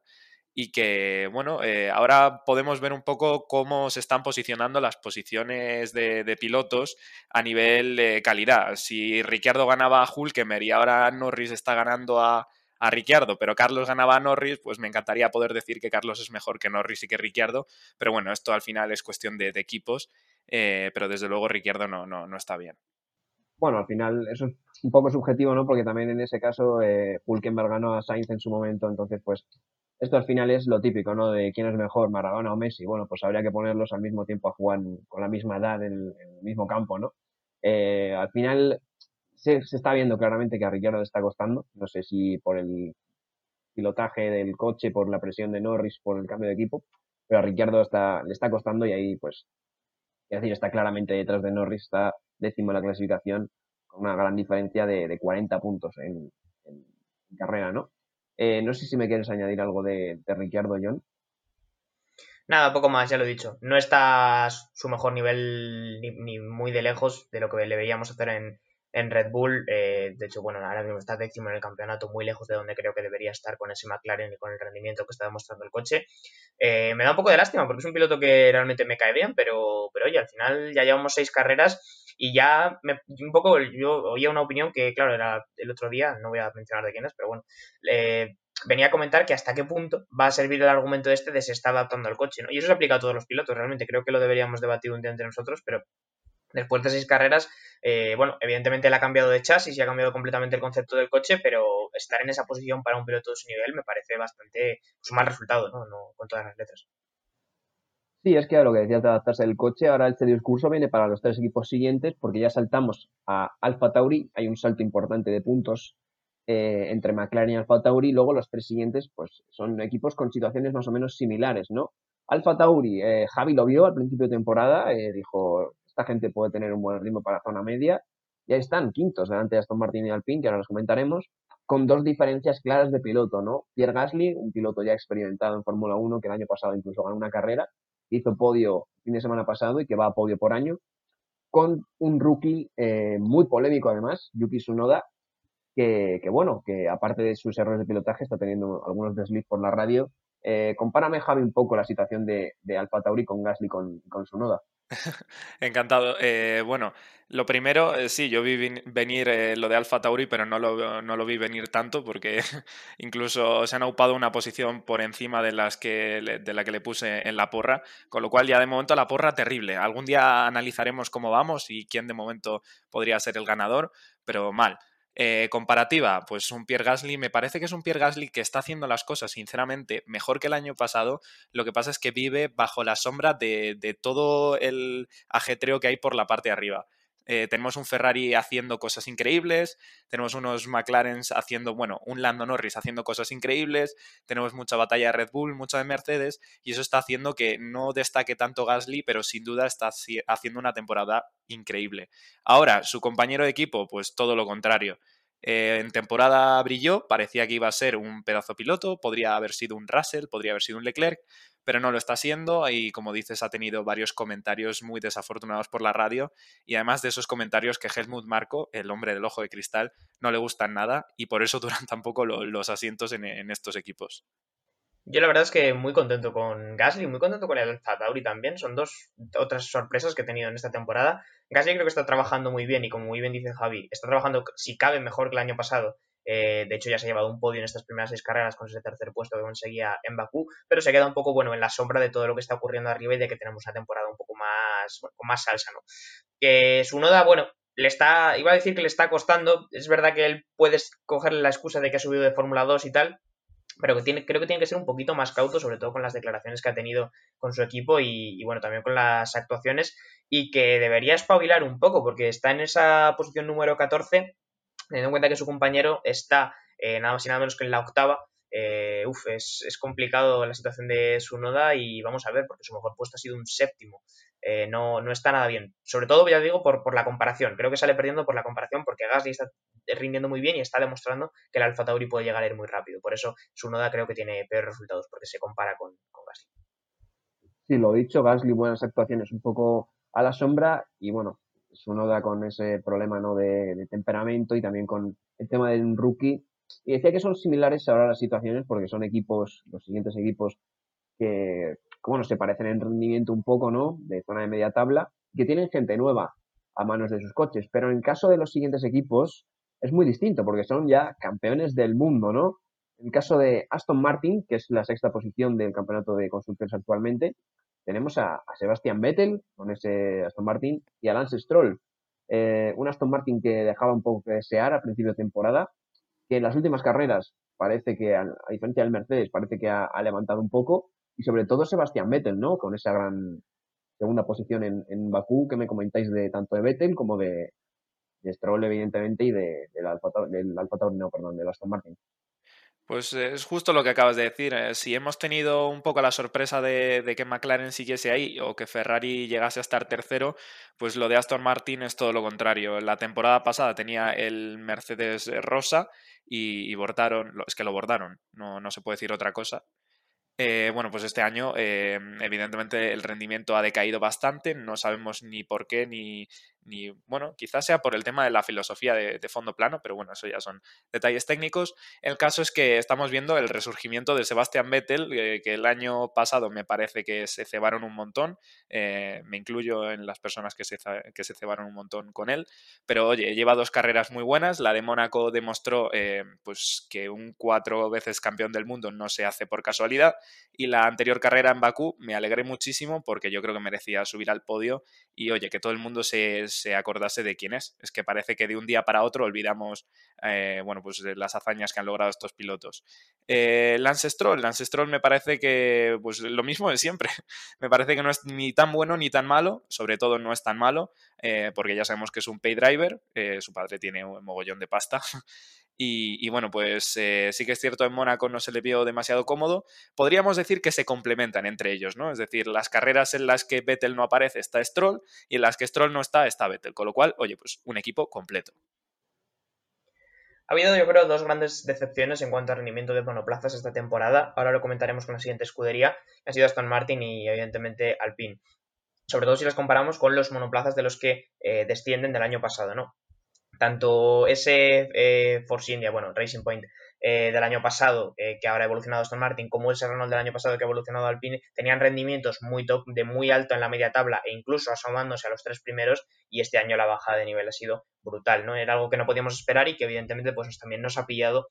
y que, bueno, eh, ahora podemos ver un poco cómo se están posicionando las posiciones de, pilotos a nivel de calidad. Si Ricciardo ganaba a Hulkemer y ahora Norris está ganando a, a Ricciardo, pero Carlos ganaba a Norris, pues me encantaría poder decir que Carlos es mejor que Norris y que Ricciardo, pero bueno, esto al final es cuestión de, equipos, eh, pero desde luego Ricciardo no, no, no está bien. Bueno, al final eso es un poco subjetivo, ¿no? Porque también en ese caso eh, Hulkenberg ganó a Sainz en su momento, entonces pues esto al final es lo típico, ¿no? De quién es mejor, Maradona o Messi. Bueno, pues habría que ponerlos al mismo tiempo a jugar con la misma edad en el, mismo campo, ¿no? Eh, al final se, está viendo claramente que a Ricciardo le está costando. No sé si por el pilotaje del coche, por la presión de Norris, por el cambio de equipo, pero a Ricciardo le está costando y ahí, pues, es decir, está claramente detrás de Norris, está décimo en la clasificación con una gran diferencia de, de 40 puntos en carrera, ¿no? Eh, no sé si me quieres añadir algo de, de Ricciardo, John. Nada, poco más, ya lo he dicho. No está su mejor nivel ni, muy de lejos de lo que le veíamos hacer en, Red Bull. Eh, de hecho, bueno, ahora mismo está décimo en el campeonato, muy lejos de donde creo que debería estar con ese McLaren y con el rendimiento que está demostrando el coche. Eh, me da un poco de lástima porque es un piloto que realmente me cae bien, pero, pero oye, al final ya llevamos seis carreras y ya me, un poco, yo oía una opinión que, claro, era el otro día, no voy a mencionar de quién es, pero bueno, venía a comentar que hasta qué punto va a servir el argumento este de se está adaptando al coche, ¿no? Y eso se aplica a todos los pilotos, realmente creo que lo deberíamos debatir un día entre nosotros, pero después de seis carreras, eh, bueno, evidentemente le ha cambiado de chasis y ha cambiado completamente el concepto del coche, pero estar en esa posición para un piloto de su nivel me parece bastante pues, un mal resultado, ¿no? ¿no? Con todas las letras. Sí, es que a lo que decías de adaptarse el coche, ahora este discurso viene para los tres equipos siguientes porque ya saltamos a Alfa Tauri, hay un salto importante de puntos eh, entre McLaren y Alfa Tauri, luego los tres siguientes pues son equipos con situaciones más o menos similares, ¿no? Alfa Tauri, eh, Javi lo vio al principio de temporada, eh, dijo, esta gente puede tener un buen ritmo para zona media, y ahí están, quintos, delante de Aston Martin y Alpine, que ahora los comentaremos, con dos diferencias claras de piloto, ¿no? Pierre Gasly, un piloto ya experimentado en Fórmula 1, que el año pasado incluso ganó una carrera, hizo podio fin de semana pasado y que va a podio por año, con un rookie eh, muy polémico además, Yuki Tsunoda, que, bueno, que aparte de sus errores de pilotaje está teniendo algunos desliz por la radio. Eh, compárame, Javi, un poco la situación de, de Alfa Tauri con Gasly con, con Tsunoda. Encantado. Eh, bueno, lo primero, eh, sí, yo vi venir eh, lo de Alfa Tauri, pero no lo, no lo vi venir tanto porque incluso se han ocupado una posición por encima de, las que, de la que le puse en la porra, con lo cual ya de momento la porra terrible. Algún día analizaremos cómo vamos y quién de momento podría ser el ganador, pero mal. Eh, comparativa, pues un Pierre Gasly, me parece que es un Pierre Gasly que está haciendo las cosas, sinceramente, mejor que el año pasado. Lo que pasa es que vive bajo la sombra de, de todo el ajetreo que hay por la parte de arriba. Eh, tenemos un Ferrari haciendo cosas increíbles, tenemos unos McLaren haciendo, bueno, un Lando Norris haciendo cosas increíbles, tenemos mucha batalla de Red Bull, mucha de Mercedes, y eso está haciendo que no destaque tanto Gasly, pero sin duda está haciendo una temporada increíble. Ahora, su compañero de equipo, pues todo lo contrario. Eh, en temporada brilló, parecía que iba a ser un pedazo piloto, podría haber sido un Russell, podría haber sido un Leclerc, pero no lo está siendo y como dices ha tenido varios comentarios muy desafortunados por la radio y además de esos comentarios que Helmut Marco, el hombre del ojo de cristal, no le gustan nada y por eso duran tampoco los asientos en, estos equipos. Yo la verdad es que muy contento con Gasly, muy contento con el Alfa Tauri también. Son dos otras sorpresas que he tenido en esta temporada. Gasly creo que está trabajando muy bien y como muy bien dice Javi, está trabajando si cabe mejor que el año pasado eh, de hecho, ya se ha llevado un podio en estas primeras seis carreras con ese tercer puesto que conseguía en Bakú, pero se queda un poco bueno en la sombra de todo lo que está ocurriendo arriba y de que tenemos una temporada un poco más con más salsa, ¿no? Que su noda, bueno, le está, iba a decir que le está costando. Es verdad que él puede cogerle la excusa de que ha subido de Fórmula 2 y tal, pero que tiene, creo que tiene que ser un poquito más cauto, sobre todo con las declaraciones que ha tenido con su equipo y, bueno, también con las actuaciones, y que debería espabilar un poco, porque está en esa posición número 14 teniendo en cuenta que su compañero está eh, nada más y nada menos que en la octava, eh, uf, es, complicado la situación de su noda y vamos a ver, porque su mejor puesto ha sido un séptimo. Eh, no, no está nada bien. Sobre todo, ya digo, por, la comparación. Creo que sale perdiendo por la comparación porque Gasly está rindiendo muy bien y está demostrando que el Alfa Tauri puede llegar a ir muy rápido. Por eso su noda creo que tiene peores resultados porque se compara con, con Gasly. Sí, lo dicho, Gasly buenas actuaciones un poco a la sombra y bueno, su noda con ese problema ¿no? de, de temperamento y también con el tema del rookie. Y decía que son similares ahora las situaciones porque son equipos, los siguientes equipos que, bueno, se parecen en rendimiento un poco, ¿no? De zona de media tabla, que tienen gente nueva a manos de sus coches. Pero en el caso de los siguientes equipos es muy distinto porque son ya campeones del mundo, ¿no? En el caso de Aston Martin, que es la sexta posición del campeonato de constructores actualmente, tenemos a, a Sebastian Vettel con ese Aston Martin y a Lance Stroll. Eh, un Aston Martin que dejaba un poco que desear a principio de temporada, que en las últimas carreras parece que, a, diferencia del Mercedes, parece que ha, levantado un poco, y sobre todo Sebastian Vettel, ¿no? Con esa gran segunda posición en, en Bakú que me comentáis de tanto de Vettel como de, de Stroll, evidentemente, y de, del Alfa, del Alfa Tauri, no, perdón, del Aston Martin. Pues es justo lo que acabas de decir. Eh, si hemos tenido un poco la sorpresa de, que McLaren siguiese ahí o que Ferrari llegase a estar tercero, pues lo de Aston Martin es todo lo contrario. La temporada pasada tenía el Mercedes rosa y, bordaron, es que lo bordaron, no, no se puede decir otra cosa. Eh, bueno, pues este año eh, evidentemente el rendimiento ha decaído bastante, no sabemos ni por qué, ni, ni, bueno, quizás sea por el tema de la filosofía de, fondo plano, pero bueno, eso ya son detalles técnicos. El caso es que estamos viendo el resurgimiento de Sebastian Vettel, eh, que el año pasado me parece que se cebaron un montón, eh, me incluyo en las personas que se, que se cebaron un montón con él, pero oye, lleva dos carreras muy buenas, la de Mónaco demostró eh, pues que un cuatro veces campeón del mundo no se hace por casualidad, y la anterior carrera en Bakú me alegré muchísimo porque yo creo que merecía subir al podio y oye, que todo el mundo se, se acordase de quién es. Es que parece que de un día para otro olvidamos, eh, bueno, pues las hazañas que han logrado estos pilotos. Eh, Lance Stroll, Lance Stroll me parece que, pues lo mismo de siempre. me parece que no es ni tan bueno ni tan malo, sobre todo no es tan malo, eh, porque ya sabemos que es un pay driver, eh, su padre tiene un mogollón de pasta. Y, bueno, pues eh, sí que es cierto, en Mónaco no se le vio demasiado cómodo. Podríamos decir que se complementan entre ellos, ¿no? Es decir, las carreras en las que Vettel no aparece está Stroll y en las que Stroll no está está Vettel. Con lo cual, oye, pues un equipo completo. Ha habido, yo creo, dos grandes decepciones en cuanto a rendimiento de monoplazas esta temporada. Ahora lo comentaremos con la siguiente escudería. Ha sido Aston Martin y, evidentemente, Alpine. Sobre todo si las comparamos con los monoplazas de los que eh, descienden del año pasado, ¿no? Tanto ese eh, Force India, bueno, Racing Point eh, del año pasado, eh, que ahora ha evolucionado Aston Martin, como ese Renault del año pasado que ha evolucionado Alpine, tenían rendimientos muy top, de muy alto en la media tabla e incluso asomándose a los tres primeros, y este año la bajada de nivel ha sido brutal, ¿no? Era algo que no podíamos esperar y que evidentemente pues también nos ha pillado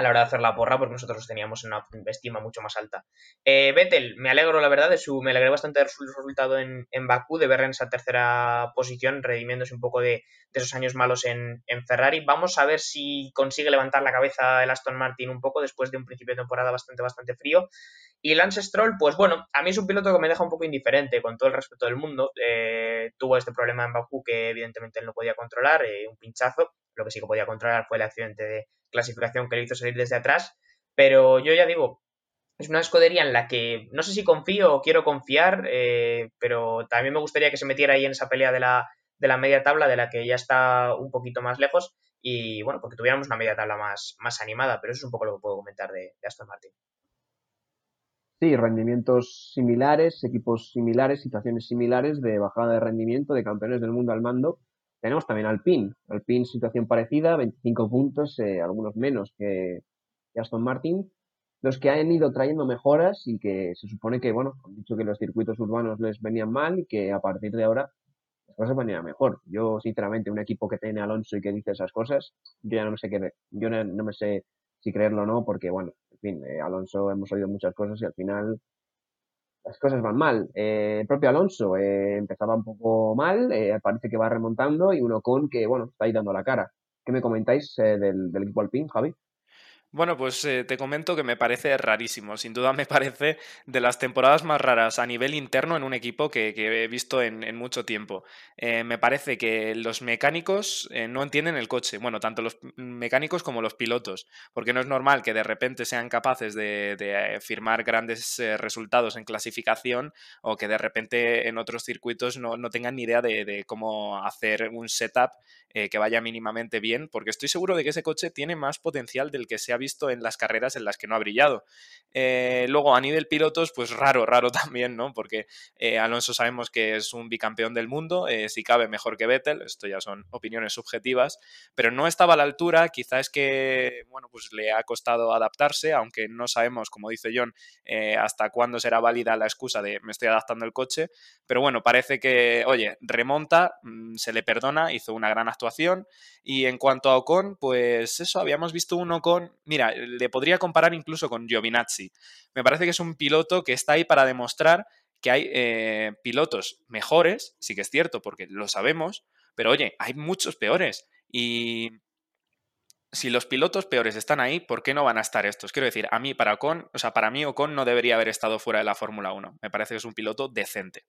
a la hora de hacer la porra, porque nosotros teníamos una estima mucho más alta. Eh, Vettel, me alegro, la verdad, de su, me alegré bastante de su resultado en, en Bakú, de ver en esa tercera posición, redimiéndose un poco de, de esos años malos en, en, Ferrari. Vamos a ver si consigue levantar la cabeza el Aston Martin un poco después de un principio de temporada bastante, bastante frío. Y Lance Stroll, pues bueno, a mí es un piloto que me deja un poco indiferente, con todo el respeto del mundo. Eh, tuvo este problema en Bakú que evidentemente él no podía controlar, eh, un pinchazo. Lo que sí que podía controlar fue el accidente de clasificación que le hizo salir desde atrás. Pero yo ya digo, es una escudería en la que no sé si confío o quiero confiar, eh, pero también me gustaría que se metiera ahí en esa pelea de la, de la media tabla, de la que ya está un poquito más lejos. Y bueno, porque tuviéramos una media tabla más, más animada, pero eso es un poco lo que puedo comentar de, de Aston Martin. Sí, rendimientos similares, equipos similares, situaciones similares de bajada de rendimiento de campeones del mundo al mando. Tenemos también Alpine. Alpine, situación parecida, 25 puntos, eh, algunos menos que, Aston Martin. Los que han ido trayendo mejoras y que se supone que, bueno, han dicho que los circuitos urbanos les venían mal y que a partir de ahora las cosas venían mejor. Yo, sinceramente, un equipo que tiene Alonso y que dice esas cosas, yo ya no me sé qué, yo no, no me sé si creerlo o no, porque, bueno, en fin, eh, Alonso hemos oído muchas cosas y al final las cosas van mal. Eh, el propio Alonso eh, empezaba un poco mal, eh, parece que va remontando y uno con que, bueno, está ahí dando la cara. ¿Qué me comentáis del, del, equipo Javi? Bueno, pues eh, te comento que me parece rarísimo. Sin duda me parece de las temporadas más raras a nivel interno en un equipo que, he visto en, mucho tiempo. Eh, me parece que los mecánicos eh, no entienden el coche. Bueno, tanto los mecánicos como los pilotos. Porque no es normal que de repente sean capaces de, firmar grandes resultados en clasificación o que de repente en otros circuitos no, tengan ni idea de, de, cómo hacer un setup que vaya mínimamente bien. Porque estoy seguro de que ese coche tiene más potencial del que se ha visto en las carreras en las que no ha brillado. Eh, luego, a nivel pilotos, pues raro, raro también, ¿no? Porque eh, Alonso sabemos que es un bicampeón del mundo, eh, si cabe mejor que Vettel, esto ya son opiniones subjetivas, pero no estaba a la altura, quizá es que, bueno, pues le ha costado adaptarse, aunque no sabemos, como dice John, hasta cuándo será válida la excusa de me estoy adaptando el coche, pero bueno, parece que, oye, remonta, mm, se le perdona, hizo una gran actuación, y en cuanto a Ocon, pues eso, habíamos visto un Ocon, mira, le podría comparar incluso con Giovinazzi. Me parece que es un piloto que está ahí para demostrar que hay eh, pilotos mejores, sí que es cierto, porque lo sabemos, pero oye, hay muchos peores. Y si los pilotos peores están ahí, ¿por qué no van a estar estos? Quiero decir, a mí, para Ocon, o sea, para mí Ocon no debería haber estado fuera de la Fórmula 1. Me parece que es un piloto decente.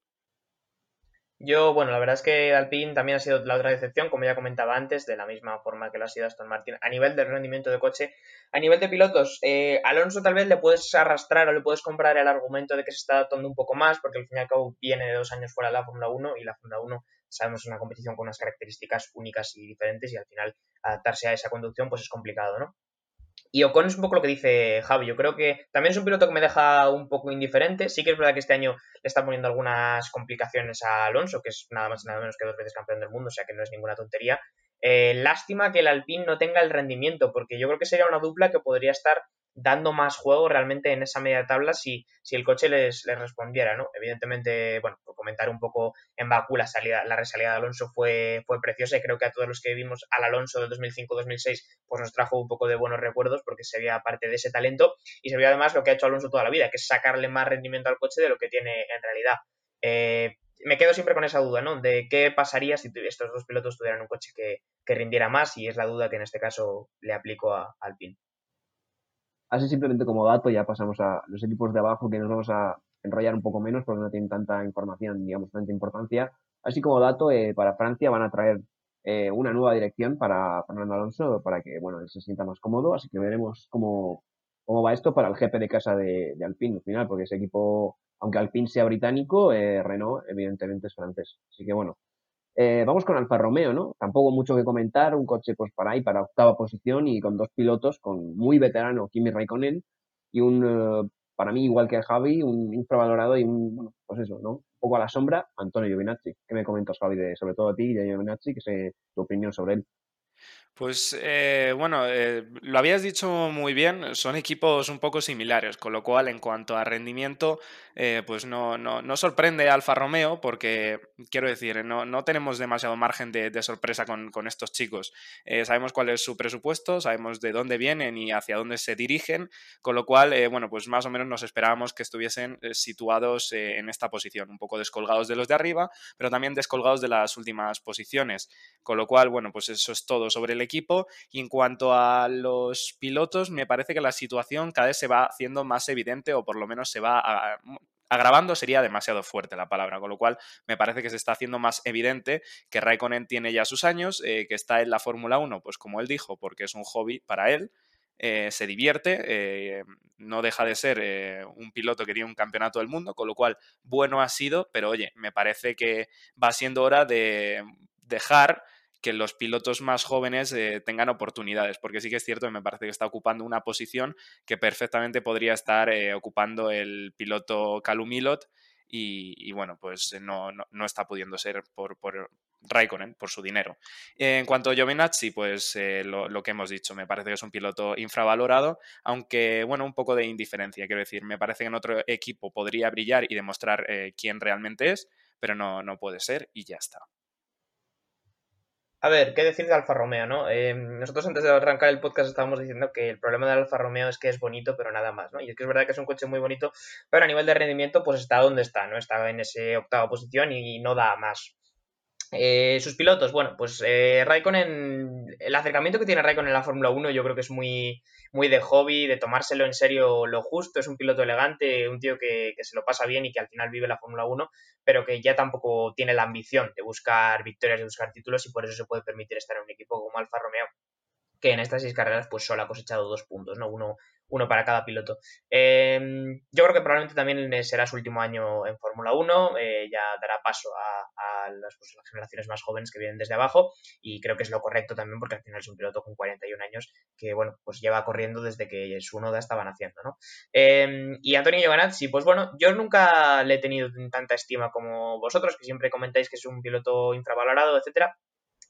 Yo, bueno, la verdad es que Alpine también ha sido la otra decepción, como ya comentaba antes, de la misma forma que lo ha sido Aston Martin. A nivel del rendimiento de coche, a nivel de pilotos, eh, Alonso tal vez le puedes arrastrar o le puedes comprar el argumento de que se está adaptando un poco más, porque al fin y al cabo viene de dos años fuera de la Fórmula 1 y la Fórmula 1 sabemos es una competición con unas características únicas y diferentes y al final adaptarse a esa conducción pues es complicado, ¿no? Y Ocon es un poco lo que dice Javi. Yo creo que también es un piloto que me deja un poco indiferente. Sí que es verdad que este año le está poniendo algunas complicaciones a Alonso, que es nada más y nada menos que dos veces campeón del mundo, o sea que no es ninguna tontería. Eh, lástima que el Alpine no tenga el rendimiento, porque yo creo que sería una dupla que podría estar dando más juego realmente en esa media tabla si, si el coche les, respondiera, ¿no? Evidentemente, bueno, por comentar un poco en Bakú, la, salida, la resalida de Alonso fue, fue preciosa y creo que a todos los que vimos al Alonso del 2005-2006 pues nos trajo un poco de buenos recuerdos porque se veía parte de ese talento y se veía además lo que ha hecho Alonso toda la vida, que es sacarle más rendimiento al coche de lo que tiene en realidad. Eh, me quedo siempre con esa duda, ¿no? De qué pasaría si estos dos pilotos tuvieran un coche que, que rindiera más y es la duda que en este caso le aplico a Alpine. Así simplemente como dato, ya pasamos a los equipos de abajo que nos vamos a enrollar un poco menos porque no tienen tanta información, digamos, tanta importancia. Así como dato, eh, para Francia van a traer eh, una nueva dirección para Fernando Alonso para que, bueno, él se sienta más cómodo. Así que veremos cómo, cómo va esto para el jefe de casa de, de Alpine al final, porque ese equipo, aunque Alpine sea británico, eh, Renault evidentemente es francés. Así que bueno, eh, vamos con Alfa Romeo, ¿no? Tampoco mucho que comentar, un coche pues para ahí, para octava posición y con dos pilotos, con muy veterano Kimi Raikkonen y un, eh, para mí igual que Javi, un infravalorado y un, bueno, pues eso, ¿no? Un poco a la sombra, Antonio Giovinazzi. ¿Qué me comentas, Javi, de, sobre todo a ti y a Giovinazzi, que sé tu opinión sobre él? Pues eh, bueno, eh, lo habías dicho muy bien, son equipos un poco similares, con lo cual en cuanto a rendimiento, eh, pues no, no, no, sorprende Alfa Romeo porque, quiero decir, no, no tenemos demasiado margen de, de sorpresa con, con, estos chicos. sabemos cuál es su presupuesto, sabemos de dónde vienen y hacia dónde se dirigen, con lo cual, bueno, pues más o menos nos esperábamos que estuviesen situados en esta posición, un poco descolgados de los de arriba, pero también descolgados de las últimas posiciones, con lo cual, bueno, pues eso es todo sobre el equipo. Y en cuanto a los pilotos, me parece que la situación cada vez se va haciendo más evidente o por lo menos se va agravando sería demasiado fuerte la palabra, con lo cual me parece que se está haciendo más evidente que Raikkonen tiene ya sus años, eh, que está en la Fórmula 1, pues como él dijo, porque es un hobby para él, eh, se divierte, eh, no deja de ser un piloto que tiene un campeonato del mundo, con lo cual bueno ha sido, pero oye, me parece que va siendo hora de dejar que los pilotos más jóvenes eh, tengan oportunidades, porque sí que es cierto que me parece que está ocupando una posición que perfectamente podría estar eh, ocupando el piloto Calumilot y, bueno, pues no, no, está pudiendo ser por, por Raikkonen, por su dinero. en cuanto a Giovinazzi, pues eh, lo, lo, que hemos dicho, me parece que es un piloto infravalorado, aunque bueno, un poco de indiferencia, quiero decir, me parece que en otro equipo podría brillar y demostrar quién realmente es, pero no, no puede ser y ya está. A ver, ¿qué decir de Alfa Romeo, no? Eh, nosotros antes de arrancar el podcast estábamos diciendo que el problema del Alfa Romeo es que es bonito, pero nada más, ¿no? Y es que es verdad que es un coche muy bonito, pero a nivel de rendimiento, pues está donde está, ¿no? Está en esa octava posición y no da más. Eh, sus pilotos, bueno, pues eh, Raikkonen, el acercamiento que tiene Raikkonen en la Fórmula 1 yo creo que es muy, muy de hobby, de tomárselo en serio lo justo, es un piloto elegante, un tío que, que se lo pasa bien y que al final vive la Fórmula 1, pero que ya tampoco tiene la ambición de buscar victorias, de buscar títulos y por eso se puede permitir estar en un equipo como Alfa Romeo que en estas seis carreras pues solo ha cosechado dos puntos, ¿no? Uno, uno para cada piloto. Em, yo creo que probablemente también será su último año en Fórmula 1, eh, ya dará paso a, las, pues, las, generaciones más jóvenes que vienen desde abajo y creo que es lo correcto también porque al final es un piloto con 41 años que, bueno, pues lleva corriendo desde que su noda estaban haciendo, ¿no? Em, y Antonio Giovanazzi, pues bueno, yo nunca le he tenido tanta estima como vosotros, que siempre comentáis que es un piloto infravalorado, etcétera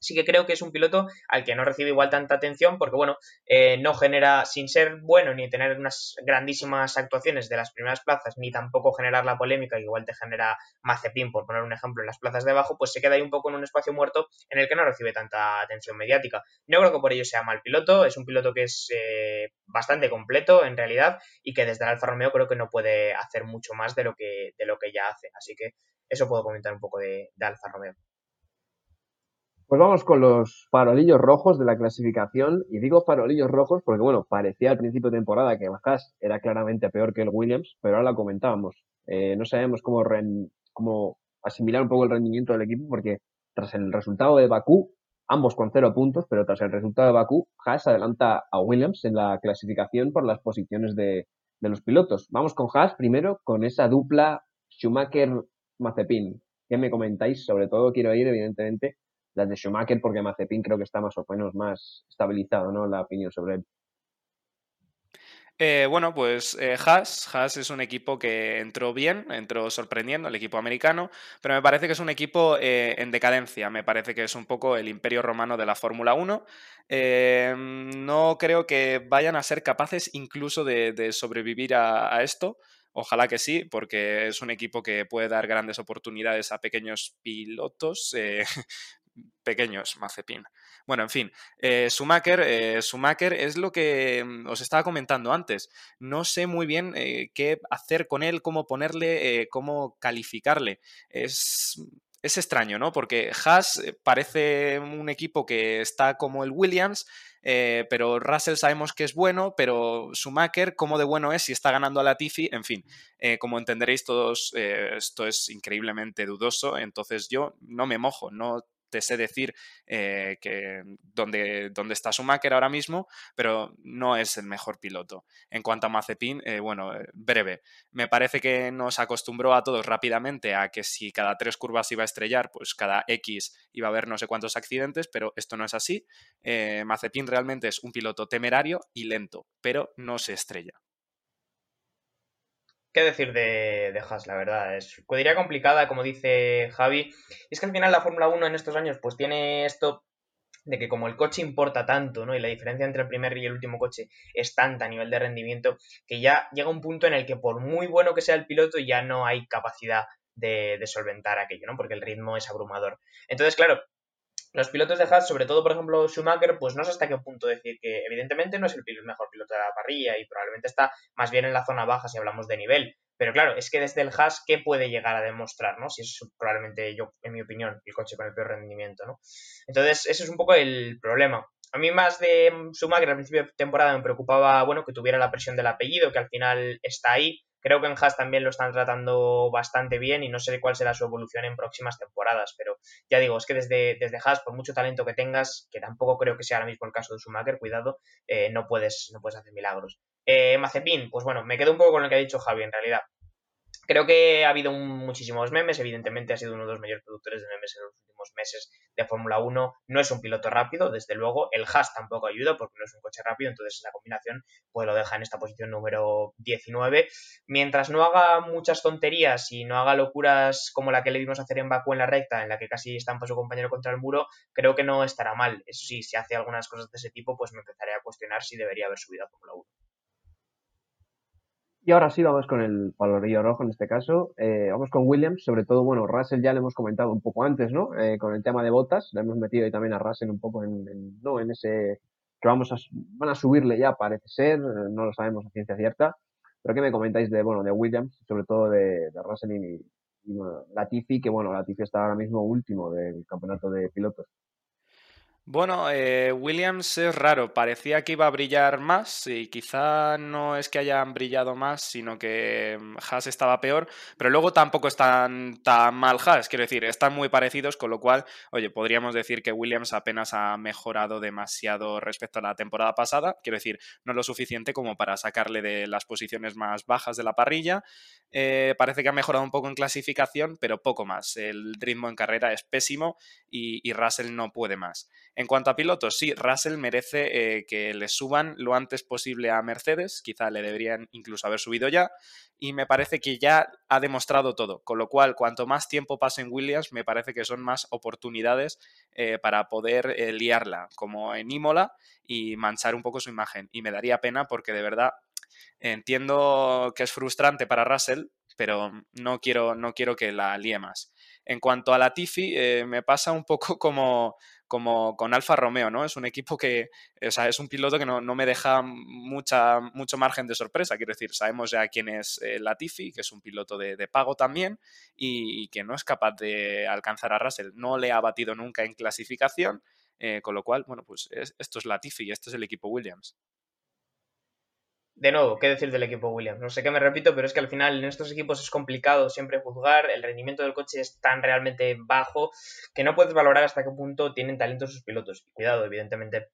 sí que creo que es un piloto al que no recibe igual tanta atención porque, bueno, eh, no genera, sin ser bueno ni tener unas grandísimas actuaciones de las primeras plazas, ni tampoco generar la polémica que igual te genera Mazepin, por poner un ejemplo, en las plazas de abajo, pues se queda ahí un poco en un espacio muerto en el que no recibe tanta atención mediática. No creo que por ello sea mal piloto, es un piloto que es eh, bastante completo en realidad y que desde el Alfa Romeo creo que no puede hacer mucho más de lo que, de lo que ya hace. Así que eso puedo comentar un poco de, de Alfa Romeo. Pues vamos con los farolillos rojos de la clasificación. Y digo farolillos rojos porque, bueno, parecía al principio de temporada que Bajas era claramente peor que el Williams, pero ahora lo comentábamos. Eh, no sabemos cómo, cómo asimilar un poco el rendimiento del equipo porque tras el resultado de Bakú, ambos con cero puntos, pero tras el resultado de Bakú, Haas adelanta a Williams en la clasificación por las posiciones de, de los pilotos. Vamos con Haas primero, con esa dupla Schumacher-Mazepin. ¿Qué me comentáis? Sobre todo quiero ir, evidentemente, las de Schumacher, porque Mazepin creo que está más o menos más estabilizado, ¿no? La opinión sobre él. Eh, bueno, pues eh, Haas, Haas es un equipo que entró bien, entró sorprendiendo, el equipo americano, pero me parece que es un equipo eh, en decadencia, me parece que es un poco el imperio romano de la Fórmula 1. no creo que vayan a ser capaces incluso de, sobrevivir a, esto. Ojalá que sí, porque es un equipo que puede dar grandes oportunidades a pequeños pilotos, pequeños, Mazepin. Bueno, en fin, eh, Schumacher, eh, es lo que mm, os estaba comentando antes. No sé muy bien eh, qué hacer con él, cómo ponerle, eh, cómo calificarle. Es, es extraño, ¿no? Porque Haas parece un equipo que está como el Williams, pero Russell sabemos que es bueno, pero Schumacher, ¿cómo de bueno es si está ganando a Latifi? En fin, como entenderéis todos, esto es increíblemente dudoso, entonces yo no me mojo, no te sé decir eh, que dónde, dónde está Schumacher ahora mismo, pero no es el mejor piloto. En cuanto a Mazepin, eh, bueno, eh, breve. Me parece que nos acostumbró a todos rápidamente a que si cada tres curvas iba a estrellar, pues cada X iba a haber no sé cuántos accidentes, pero esto no es así. Mazepin realmente es un piloto temerario y lento, pero no se estrella. ¿Qué decir de, Haas, la verdad? Es cuadrilla complicada, como dice Javi. es que al final la Fórmula 1 en estos años pues tiene esto de que como el coche importa tanto, ¿no? Y la diferencia entre el primer y el último coche es tanta a nivel de rendimiento que ya llega un punto en el que por muy bueno que sea el piloto ya no hay capacidad de, de solventar aquello, ¿no? Porque el ritmo es abrumador. Entonces, claro, los pilotos de Haas, sobre todo, por ejemplo, Schumacher, pues no sé hasta qué punto decir que evidentemente no es el mejor piloto de la parrilla y probablemente está más bien en la zona baja si hablamos de nivel. Pero claro, es que desde el Haas, ¿qué puede llegar a demostrar, no? Si es probablemente, yo, en mi opinión, el coche con el peor rendimiento, ¿no? Entonces, ese es un poco el problema. A mí más de Schumacher al principio de temporada me preocupaba, bueno, que tuviera la presión del apellido, que al final está ahí, Creo que en Haas también lo están tratando bastante bien y no sé cuál será su evolución en próximas temporadas, pero ya digo, es que desde, desde Haas, por mucho talento que tengas, que tampoco creo que sea ahora mismo el caso de Schumacher, cuidado, eh, no, puedes, no puedes hacer milagros. Eh, Mazepin, pues bueno, me quedo un poco con lo que ha dicho Javi en realidad. Creo que ha habido muchísimos memes, evidentemente ha sido uno de los mayores productores de memes en los últimos meses de Fórmula 1. No es un piloto rápido, desde luego. El Haas tampoco ayuda porque no es un coche rápido, entonces la combinación pues lo deja en esta posición número 19. Mientras no haga muchas tonterías y no haga locuras como la que le vimos hacer en Bakú en la recta, en la que casi estampa su compañero contra el muro, creo que no estará mal. Eso sí, si hace algunas cosas de ese tipo, pues me empezaré a cuestionar si debería haber subido a Fórmula 1. Y ahora sí vamos con el palorillo rojo en este caso. Eh, vamos con Williams, sobre todo, bueno, Russell ya le hemos comentado un poco antes, ¿no? Eh, con el tema de botas, le hemos metido ahí también a Russell un poco en, ¿no? en ese que vamos a, van a subirle ya, parece ser, no lo sabemos a ciencia cierta. Pero ¿qué me comentáis de, bueno, de Williams, sobre todo de, de Russell y, Y bueno, Latifi, que bueno, Latifi está ahora mismo último del campeonato de pilotos. Bueno, eh, Williams es raro, parecía que iba a brillar más y quizá no es que hayan brillado más, sino que mm, Haas estaba peor, pero luego tampoco están tan mal Haas, quiero decir, están muy parecidos, con lo cual, oye, podríamos decir que Williams apenas ha mejorado demasiado respecto a la temporada pasada, quiero decir, no lo suficiente como para sacarle de las posiciones más bajas de la parrilla, eh, parece que ha mejorado un poco en clasificación, pero poco más, el ritmo en carrera es pésimo y, y Russell no puede más. En cuanto a pilotos, sí, Russell merece eh, que le suban lo antes posible a Mercedes, quizá le deberían incluso haber subido ya, y me parece que ya ha demostrado todo, con lo cual cuanto más tiempo pase en Williams, me parece que son más oportunidades eh, para poder eh, liarla, como en Imola, y manchar un poco su imagen. Y me daría pena porque de verdad entiendo que es frustrante para Russell, pero no quiero, no quiero que la líe más. En cuanto a la Tifi, me pasa un poco como, como con Alfa Romeo, ¿no? Es un equipo que, o sea, es un piloto que no, me deja mucha, mucho margen de sorpresa. Quiero decir, sabemos ya quién es eh, Latifi, que es un piloto de, pago también, y, que no es capaz de alcanzar a Russell. No le ha batido nunca en clasificación, eh, con lo cual, bueno, pues esto es Latifi y este es el equipo Williams de nuevo, ¿qué decir del equipo Williams? No sé qué me repito, pero es que al final en estos equipos es complicado siempre juzgar, el rendimiento del coche es tan realmente bajo que no puedes valorar hasta qué punto tienen talento sus pilotos. Cuidado, evidentemente,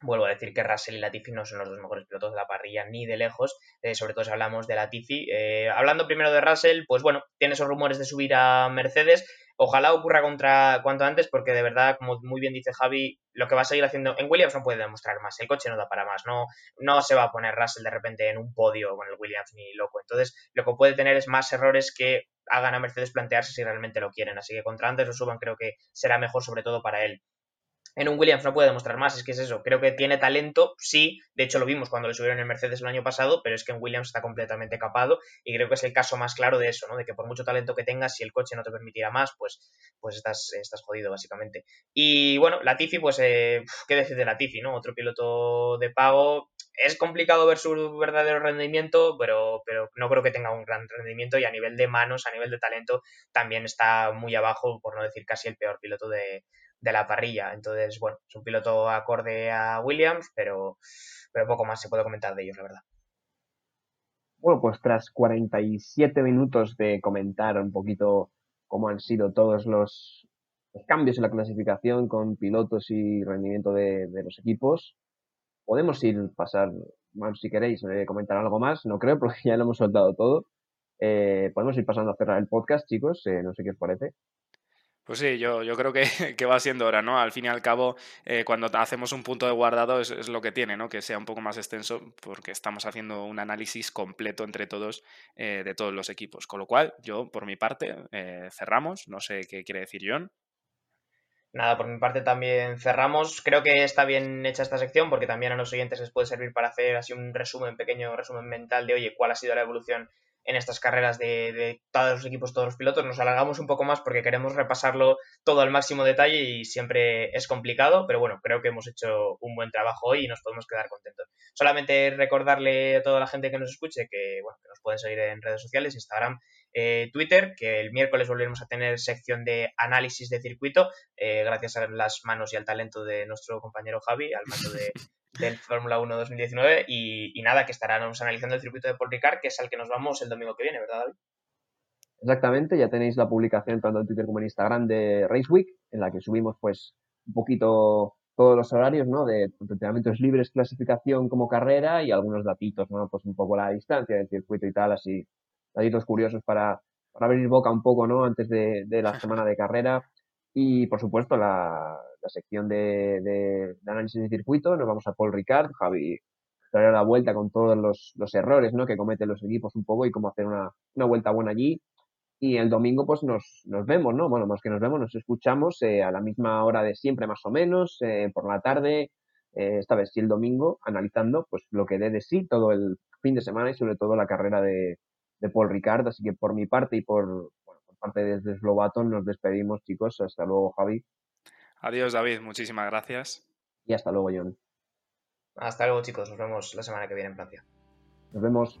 vuelvo a decir que Russell y Latifi no son los dos mejores pilotos de la parrilla ni de lejos, eh, sobre todo si hablamos de Latifi. Eh, hablando primero de Russell, pues bueno, tiene esos rumores de subir a Mercedes, Ojalá ocurra contra cuanto antes, porque de verdad, como muy bien dice Javi, lo que va a seguir haciendo en Williams no puede demostrar más. El coche no da para más. No, no se va a poner Russell de repente en un podio con el Williams ni loco. Entonces, lo que puede tener es más errores que hagan a Mercedes plantearse si realmente lo quieren. Así que contra antes lo suban, creo que será mejor, sobre todo para él en un Williams no puede demostrar más, es que es eso, creo que tiene talento, sí, de hecho lo vimos cuando le subieron en Mercedes el año pasado, pero es que en Williams está completamente capado y creo que es el caso más claro de eso, ¿no? De que por mucho talento que tengas, si el coche no te permitirá más, pues, pues estás, estás jodido básicamente. Y bueno, Latifi, pues, eh, ¿qué decir de Latifi, no? Otro piloto de pago, es complicado ver su verdadero rendimiento, pero, pero no creo que tenga un gran rendimiento y a nivel de manos, a nivel de talento, también está muy abajo, por no decir casi el peor piloto de, de la parrilla. Entonces, bueno, es un piloto acorde a Williams, pero, pero poco más se puede comentar de ellos, la verdad. Bueno, pues tras 47 minutos de comentar un poquito cómo han sido todos los, cambios en la clasificación con pilotos y rendimiento de, los equipos, podemos ir pasar, si queréis eh, comentar algo más, no creo, porque ya lo hemos soltado todo. Eh, podemos ir pasando a cerrar el podcast, chicos, eh, no sé qué os parece. Pues sí, yo, yo creo que, que, va siendo hora, ¿no? Al fin y al cabo, eh, cuando hacemos un punto de guardado es, lo que tiene, ¿no? Que sea un poco más extenso porque estamos haciendo un análisis completo entre todos eh, de todos los equipos. Con lo cual, yo, por mi parte, eh, cerramos. No sé qué quiere decir John. Nada, por mi parte también cerramos. Creo que está bien hecha esta sección porque también a los oyentes les puede servir para hacer así un resumen, pequeño resumen mental de, oye, cuál ha sido la evolución en estas carreras de, todos los equipos, todos los pilotos. Nos alargamos un poco más porque queremos repasarlo todo al máximo detalle y siempre es complicado, pero bueno, creo que hemos hecho un buen trabajo hoy y nos podemos quedar contentos. Solamente recordarle a toda la gente que nos escuche que, bueno, que nos pueden seguir en redes sociales, Instagram, eh, Twitter, que el miércoles volveremos a tener sección de análisis de circuito, eh, gracias a las manos y al talento de nuestro compañero Javi, al mando de, del Fórmula 1 2019 y, nada, que estaremos analizando el circuito de Paul Ricard, que es al que nos vamos el domingo que viene, ¿verdad, David? Exactamente, ya tenéis la publicación tanto en Twitter como en Instagram de Race Week, en la que subimos pues un poquito todos los horarios, ¿no? De entrenamientos libres, clasificación como carrera y algunos datitos, ¿no? Pues un poco la distancia del circuito y tal, así, datitos curiosos para, para abrir boca un poco, ¿no? Antes de, de la semana de carrera. Y por supuesto la, la sección de, de, análisis de circuito, nos vamos a Paul Ricard, Javi traerá la vuelta con todos los, los, errores ¿no? que cometen los equipos un poco y cómo hacer una, una vuelta buena allí. Y el domingo pues nos, nos vemos, ¿no? Bueno, más que nos vemos, nos escuchamos eh, a la misma hora de siempre más o menos, eh, por la tarde, eh, esta vez sí el domingo, analizando pues lo que dé de sí todo el fin de semana y sobre todo la carrera de, de Paul Ricard. Así que por mi parte y por parte de Slovaton nos despedimos chicos. Hasta luego Javi. Adiós, David. Muchísimas gracias. Y hasta luego, John. Hasta luego, chicos. Nos vemos la semana que viene en Francia. Nos vemos.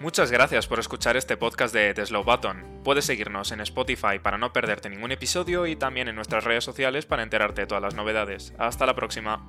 Muchas gracias por escuchar este podcast de The Slow Button. Puedes seguirnos en Spotify para no perderte ningún episodio y también en nuestras redes sociales para enterarte de todas las novedades. Hasta la próxima.